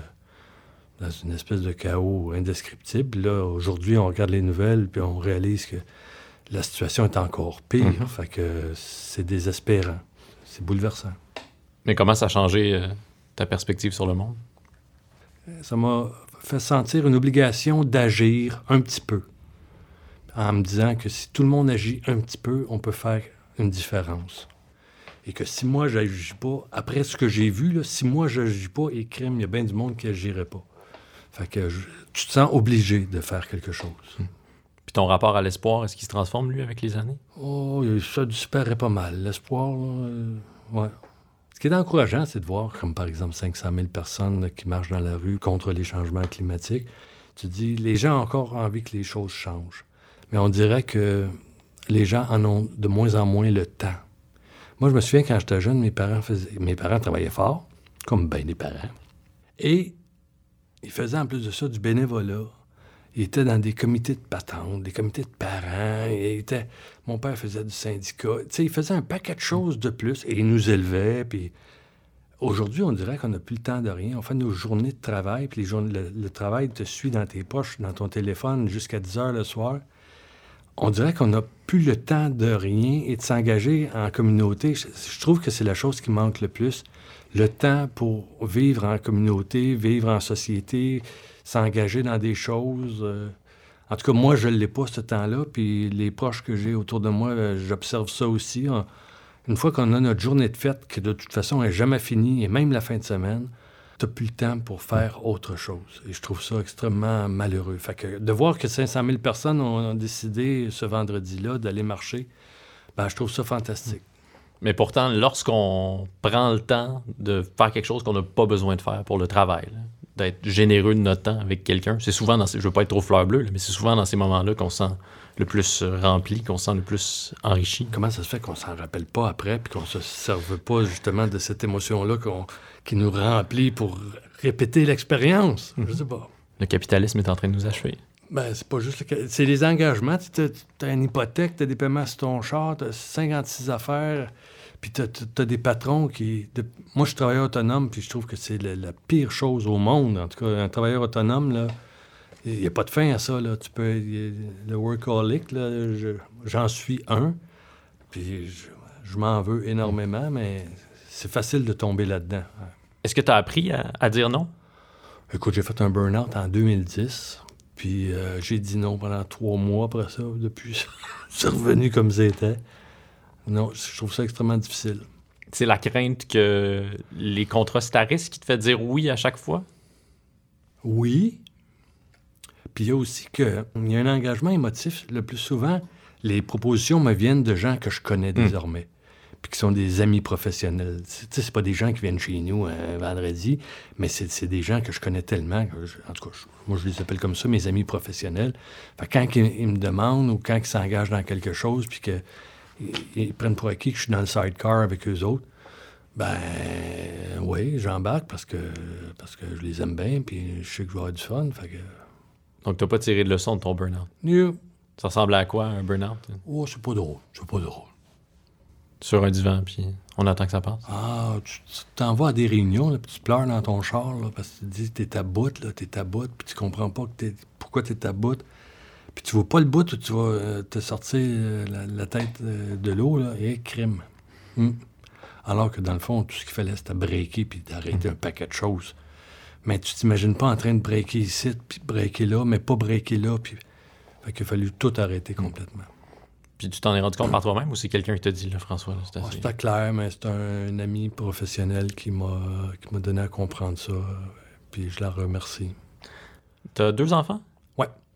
dans une espèce de chaos indescriptible. Là, aujourd'hui, on regarde les nouvelles puis on réalise que la situation est encore pire. Mhm. Fait que c'est désespérant. C'est bouleversant. Mais comment ça a changé euh, ta perspective sur le monde? Ça m'a fait sentir une obligation d'agir un petit peu. En me disant que si tout le monde agit un petit peu, on peut faire une différence. Et que si moi, j'agis pas, après ce que j'ai vu, là, si moi, j'agis pas, et crime, il y a bien du monde qui agirait pas. Fait que je- tu te sens obligé de faire quelque chose. Puis ton rapport à l'espoir, est-ce qu'il se transforme, lui, avec les années? Oh, ça disparaît pas mal. L'espoir, euh, ouais. Ce qui est encourageant, c'est de voir, comme par exemple 500 000 personnes qui marchent dans la rue contre les changements climatiques. Tu dis, les gens ont encore envie que les choses changent. Mais on dirait que les gens en ont de moins en moins le temps. Moi, je me souviens, quand j'étais jeune, mes parents, mes parents travaillaient fort, comme bien des parents. Et ils faisaient en plus de ça du bénévolat. Ils étaient dans des comités de patente, des comités de parents. Ils étaient... Mon père faisait du syndicat. Tu sais, il faisait un paquet de choses de plus et il nous élevait. Puis aujourd'hui, on dirait qu'on n'a plus le temps de rien. On fait nos journées de travail, puis les le, travail te suit dans tes poches, dans ton téléphone jusqu'à 10 heures le soir. On dirait qu'on n'a plus le temps de rien et de s'engager en communauté. Je trouve que c'est la chose qui manque le plus. Le temps pour vivre en communauté, vivre en société, s'engager dans des choses. euh. En tout cas, moi, je ne l'ai pas ce temps-là. Puis les proches que j'ai autour de moi, euh, j'observe ça aussi. Une fois qu'on a notre journée de fête, qui de toute façon n'est jamais finie, et même la fin de semaine, tu n'as plus le temps pour faire autre chose. Et je trouve ça extrêmement malheureux. Fait que de voir que 500 000 personnes ont, décidé ce vendredi-là d'aller marcher, ben, je trouve ça fantastique. Mais pourtant, lorsqu'on prend le temps de faire quelque chose qu'on n'a pas besoin de faire pour le travail, d'être généreux de notre temps avec quelqu'un, c'est souvent dans ces... Je veux pas être trop fleur bleue, là, mais c'est souvent dans ces moments-là qu'on se sent le plus euh, rempli, qu'on se sent le plus enrichi. Comment ça se fait qu'on s'en rappelle pas après, puis qu'on se serve pas justement de cette émotion-là qui nous remplit pour répéter l'expérience? Je sais pas. Le capitalisme est en train de nous achever. Ben, c'est pas juste le C'est les engagements. Tu as, une hypothèque, tu as des paiements sur ton char, tu as 56 affaires, puis tu as, des patrons qui. de- Moi, je suis travailleur autonome, puis je trouve que c'est la, la pire chose au monde. En tout cas, un travailleur autonome, là, il n'y a pas de fin à ça. Là. Tu peux. Le workaholic, je- j'en suis un, puis je, je m'en veux énormément, mais c'est facile de tomber là-dedans. Est-ce que tu as appris à, à dire non? Écoute, j'ai fait un burn-out en 2010. Puis euh, j'ai dit non pendant trois mois après ça. Depuis, c'est revenu comme c'était. Non, je trouve ça extrêmement difficile. C'est la crainte que les contrats risque qui te fait dire oui à chaque fois? Oui. Puis il y a aussi que il y a un engagement émotif. Le plus souvent, les propositions me viennent de gens que je connais désormais. Puis qui sont des amis professionnels. Tu sais, c'est pas des gens qui viennent chez nous un vendredi, mais c'est des gens que je connais tellement. que je- en tout cas, je- moi, je les appelle comme ça, mes amis professionnels. Fait que quand ils, ils me demandent ou quand ils s'engagent dans quelque chose, puis qu'ils ils prennent pour acquis que je suis dans le sidecar avec eux autres, ben oui, j'embarque parce que, parce que je les aime bien, puis je sais que je vais avoir du fun. Fait que. Donc, tu pas tiré de leçon de ton burn-out? Yeah. Ça ressemble à quoi, un burn-out? Oh, c'est pas drôle. C'est pas drôle. Sur un divan, puis on attend que ça passe? Ah, tu tu t'en vas à des réunions, là, puis tu pleures dans ton char, là, parce que tu te dis, t'es à bout, là, t'es à bout, puis tu comprends pas que t'es, pourquoi t'es à bout. Puis tu vois pas le bout où tu vas euh, te sortir euh, la, la tête euh, de l'eau, là, et crime. Hmm. Alors que dans le fond, tout ce qu'il fallait, c'était breaker puis d'arrêter un paquet de choses. Mais tu t'imagines pas en train de breaker ici, puis breaker là, mais pas breaker là, puis... Fait qu'il a fallu tout arrêter complètement. Puis tu t'en es rendu compte par toi-même ou c'est quelqu'un qui t'a dit, là, François? Ah, assez- C'était clair, mais c'est un, ami professionnel qui m'a qui m'a donné à comprendre ça. Puis je la remercie. T'as deux enfants?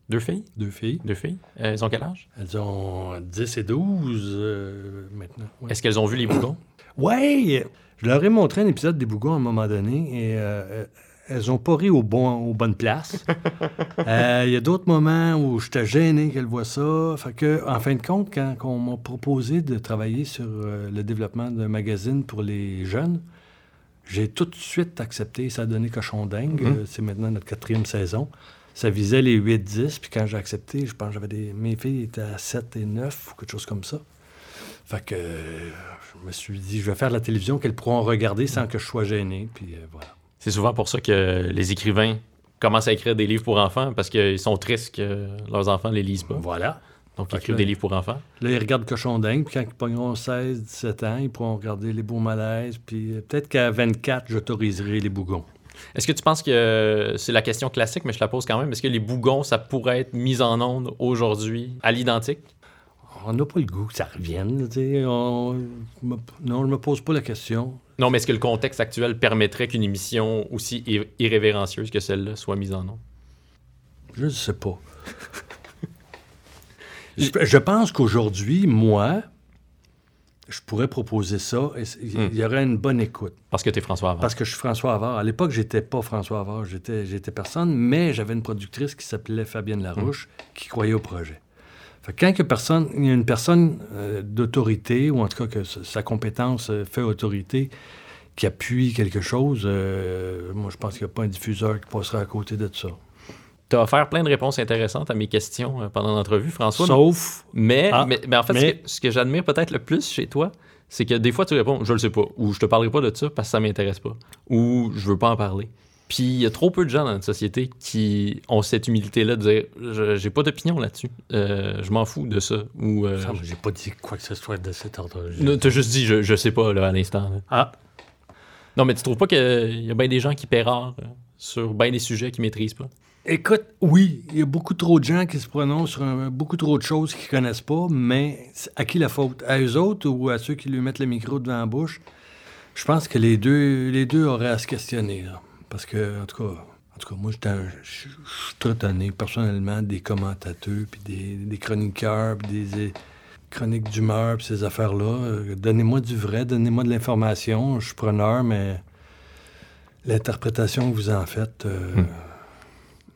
Deux filles? Deux filles. Deux filles? Euh, elles ont quel âge? Elles ont 10 et 12 euh, maintenant. Ouais. Est-ce qu'elles ont vu les bougons? Ouais! Je leur ai montré un épisode des Bougons à un moment donné et euh, elles n'ont pas ri au bon, aux bonnes places. Il y a d'autres moments où j'étais gêné qu'elles voient ça. Fait que, en fin de compte, quand on m'a proposé de travailler sur le développement d'un magazine pour les jeunes, j'ai tout de suite accepté. Ça a donné cochon dingue. Mhm. Euh, C'est maintenant notre quatrième saison. Ça visait les 8-10. Puis quand j'ai accepté, je pense que j'avais des... mes filles étaient à 7 et 9 ou quelque chose comme ça. Fait que je me suis dit, je vais faire la télévision qu'elles pourront regarder sans que je sois gêné. Puis euh, voilà. C'est souvent pour ça que les écrivains commencent à écrire des livres pour enfants parce qu'ils sont tristes que leurs enfants ne les lisent pas. Voilà. Donc, ils écrivent des livres pour enfants. Là, ils regardent Cochon Dingue, puis quand ils pogneront 16, 17 ans, ils pourront regarder Les Beaux Malaises, puis euh, peut-être qu'à 24, j'autoriserai les Bougons. Est-ce que tu penses que c'est la question classique, mais je la pose quand même? Est-ce que les bougons, ça pourrait être mis en onde aujourd'hui à l'identique? On n'a pas le goût que ça revienne, on- Non, je me pose pas la question. Non, mais est-ce que le contexte actuel permettrait qu'une émission aussi ir- irrévérencieuse que celle-là soit mise en onde? Je ne sais pas. je, je pense qu'aujourd'hui, moi, je pourrais proposer ça, et c- il Hmm. y aurait une bonne écoute. Parce que tu es François Havard. Parce que je suis François Havard. À l'époque, j'étais pas François Havard, j'étais, j'étais personne, mais j'avais une productrice qui s'appelait Fabienne Larouche qui croyait au projet. Fait que quand que personne, il y a une personne euh, d'autorité, ou en tout cas que sa sa compétence euh, fait autorité, qui appuie quelque chose, euh, moi je pense qu'il n'y a pas un diffuseur qui passera à côté de ça. Tu as offert plein de réponses intéressantes à mes questions euh, pendant l'entrevue, François. Sauf, Mais, Ah, mais, mais en fait, mais- ce que, ce que j'admire peut-être le plus chez toi, c'est que des fois, tu réponds, je le sais pas, ou je te parlerai pas de ça parce que ça m'intéresse pas, ou je veux pas en parler. Puis il y a trop peu de gens dans notre société qui ont cette humilité-là de dire, Je- j'ai pas d'opinion là-dessus, Euh, je m'en fous de ça, ou euh, Ça, j'ai pas dit quoi que ce soit de cet ordre. Non, t'as juste dit, je, je sais pas là, à l'instant. là. Ah, Non, mais tu trouves pas qu'il y a bien des gens qui pérorent euh, sur bien des sujets qu'ils maîtrisent pas? Écoute, oui, il y a beaucoup trop de gens qui se prononcent sur beaucoup trop de choses qu'ils connaissent pas, mais à qui la faute? À eux autres ou à ceux qui lui mettent le micro devant la bouche? Je pense que les deux, les deux auraient à se questionner. là. Parce que, en tout cas, en tout cas moi, je suis très tanné, personnellement, des commentateurs, puis des, chroniqueurs, des chroniques d'humeur, puis ces affaires-là. Euh, Donnez-moi du vrai, donnez-moi de l'information. Je suis preneur, mais l'interprétation que vous en faites... euh, Hmm.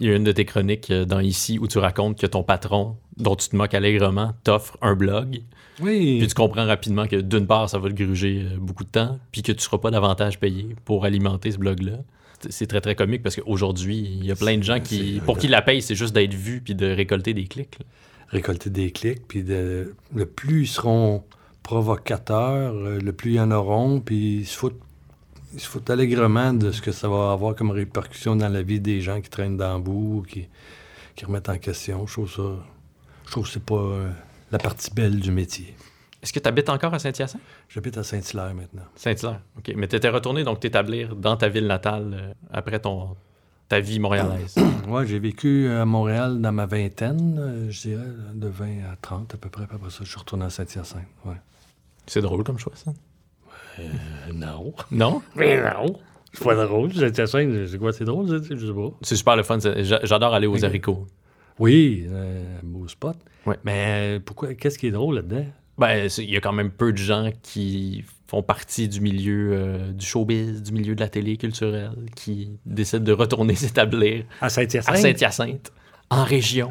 Il y a une de tes chroniques euh, dans Ici où tu racontes que ton patron, dont tu te moques allègrement, t'offre un blog. Oui. Puis tu comprends rapidement que d'une part, ça va te gruger euh, beaucoup de temps, puis que tu ne seras pas davantage payé pour alimenter ce blog-là. C'est- très très comique parce qu'aujourd'hui, il y a plein de gens qui, pour qui la paye, c'est juste d'être vu puis de récolter des clics. là. récolter des clics, puis de, le plus ils seront provocateurs, euh, le plus ils en auront, puis ils se foutent, ils se foutent allègrement de ce que ça va avoir comme répercussion dans la vie des gens qui traînent dans le bout, ou qui, qui remettent en question. Je trouve ça... Je trouve que c'est pas euh, la partie belle du métier. Est-ce que tu habites encore à Saint-Hyacinthe? J'habite à Saint-Hilaire maintenant. Saint-Hilaire. OK. Mais tu étais retourné donc t'établir dans ta ville natale euh, après ton, ta vie montréalaise. Ouais, j'ai vécu à Montréal dans ma vingtaine, euh, je dirais, de 20 à 30 à peu près. Après ça, je suis retourné à Saint-Hyacinthe. Ouais. C'est drôle comme choix, ça. Euh, non. Non? Mais non. C'est pas drôle. Saint-Hyacinthe, c'est quoi? C'est drôle, je sais pas. C'est super le fun. J'adore aller aux haricots. Oui, euh, un beau spot. Ouais. Mais euh, pourquoi? Qu'est-ce qui est drôle là-dedans? Ben, il y a quand même peu de gens qui font partie du milieu euh, du showbiz, du milieu de la télé culturelle, qui décident de retourner s'établir À Saint-Hyacinthe? à Saint-Hyacinthe, en région.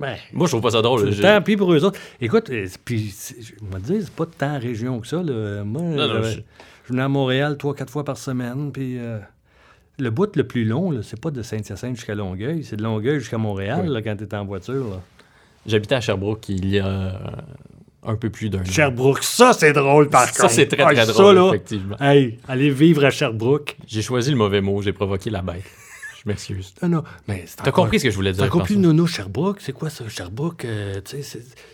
Ben, Moi, je trouve pas ça drôle. tant pis pour eux autres. Écoute, euh, puis, je te dire, c'est pas tant région que ça. Là. Moi, Non, non, j'avais- je- je venais à Montréal trois, quatre fois par semaine. Puis euh, le bout le plus long, c'est pas de Saint-Hyacinthe jusqu'à Longueuil. C'est de Longueuil jusqu'à Montréal Oui. là, quand tu es en voiture. J'habitais à Sherbrooke il y a un peu plus d'un an. Sherbrooke, ça, c'est drôle par Ça, c'est très, Ah, très ça, drôle, là, effectivement. Hey, allez vivre à Sherbrooke. J'ai choisi le mauvais mot, j'ai provoqué la bête. Je m'excuse. Non, non, mais T'as encore- compris ce que je voulais dire, plus François? nono Sherbrooke? C'est quoi ça, Sherbrooke? Euh,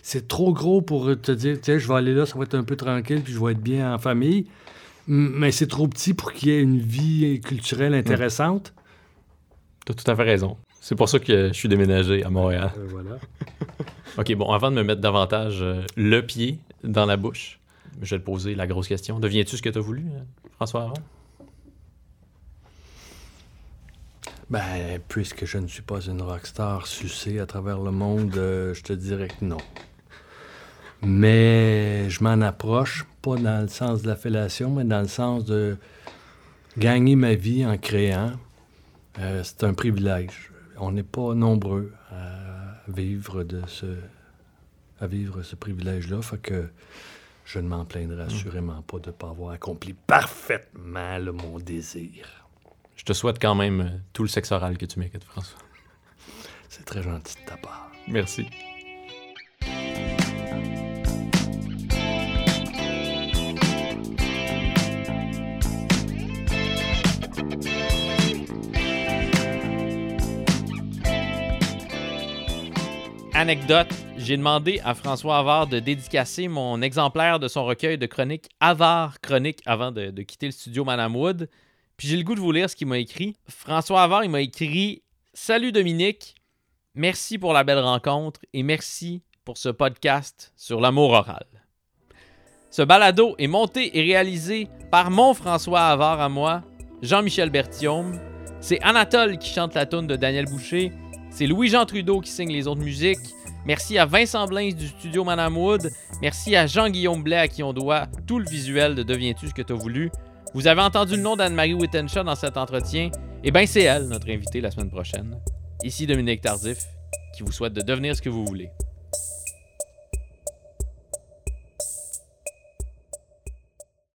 c'est- trop gros pour te dire, tiens, je vais aller là, ça va être un peu tranquille, puis je vais être bien en famille. Mais c'est trop petit pour qu'il y ait une vie culturelle intéressante. T'as tout à fait raison. C'est pour ça que je suis déménagé à Montréal. Euh, voilà. OK, bon, avant de me mettre davantage euh, le pied dans la bouche, je vais te poser la grosse question. Deviens-tu ce que tu as voulu, François Aron? Ben, puisque je ne suis pas une rockstar sucée à travers le monde, euh, je te dirais que non. Mais je m'en approche, pas dans le sens de la fellation, mais dans le sens de gagner ma vie en créant. Euh, c'est un privilège. On n'est pas nombreux à vivre de ce à vivre ce privilège-là, fait que je ne m'en plaindrai assurément pas de ne pas avoir accompli parfaitement le, mon désir. Je te souhaite quand même euh, tout le sexe oral que tu mérites, François. C'est très gentil de ta part. Merci. Anecdote, j'ai demandé à François Havard de dédicacer mon exemplaire de son recueil de chroniques Havard Chronique avant de, de quitter le studio Madame Wood. Puis j'ai le goût de vous lire ce qu'il m'a écrit. François Havard, il m'a écrit Salut Dominique, merci pour la belle rencontre et merci pour ce podcast sur l'amour oral. Ce balado est monté et réalisé par mon François Havard à moi, Jean-Michel Berthiaume. C'est Anatole qui chante la tune de Daniel Boucher. C'est Louis-Jean Trudeau qui signe les autres musiques. Merci à Vincent Blains du studio Madame Wood. Merci à Jean-Guillaume Blais à qui on doit tout le visuel de Deviens-tu ce que t'as voulu. Vous avez entendu le nom d'Anne-Marie Wittenshaw dans cet entretien? Eh bien, c'est elle, notre invitée la semaine prochaine. Ici Dominique Tardif, qui vous souhaite de devenir ce que vous voulez.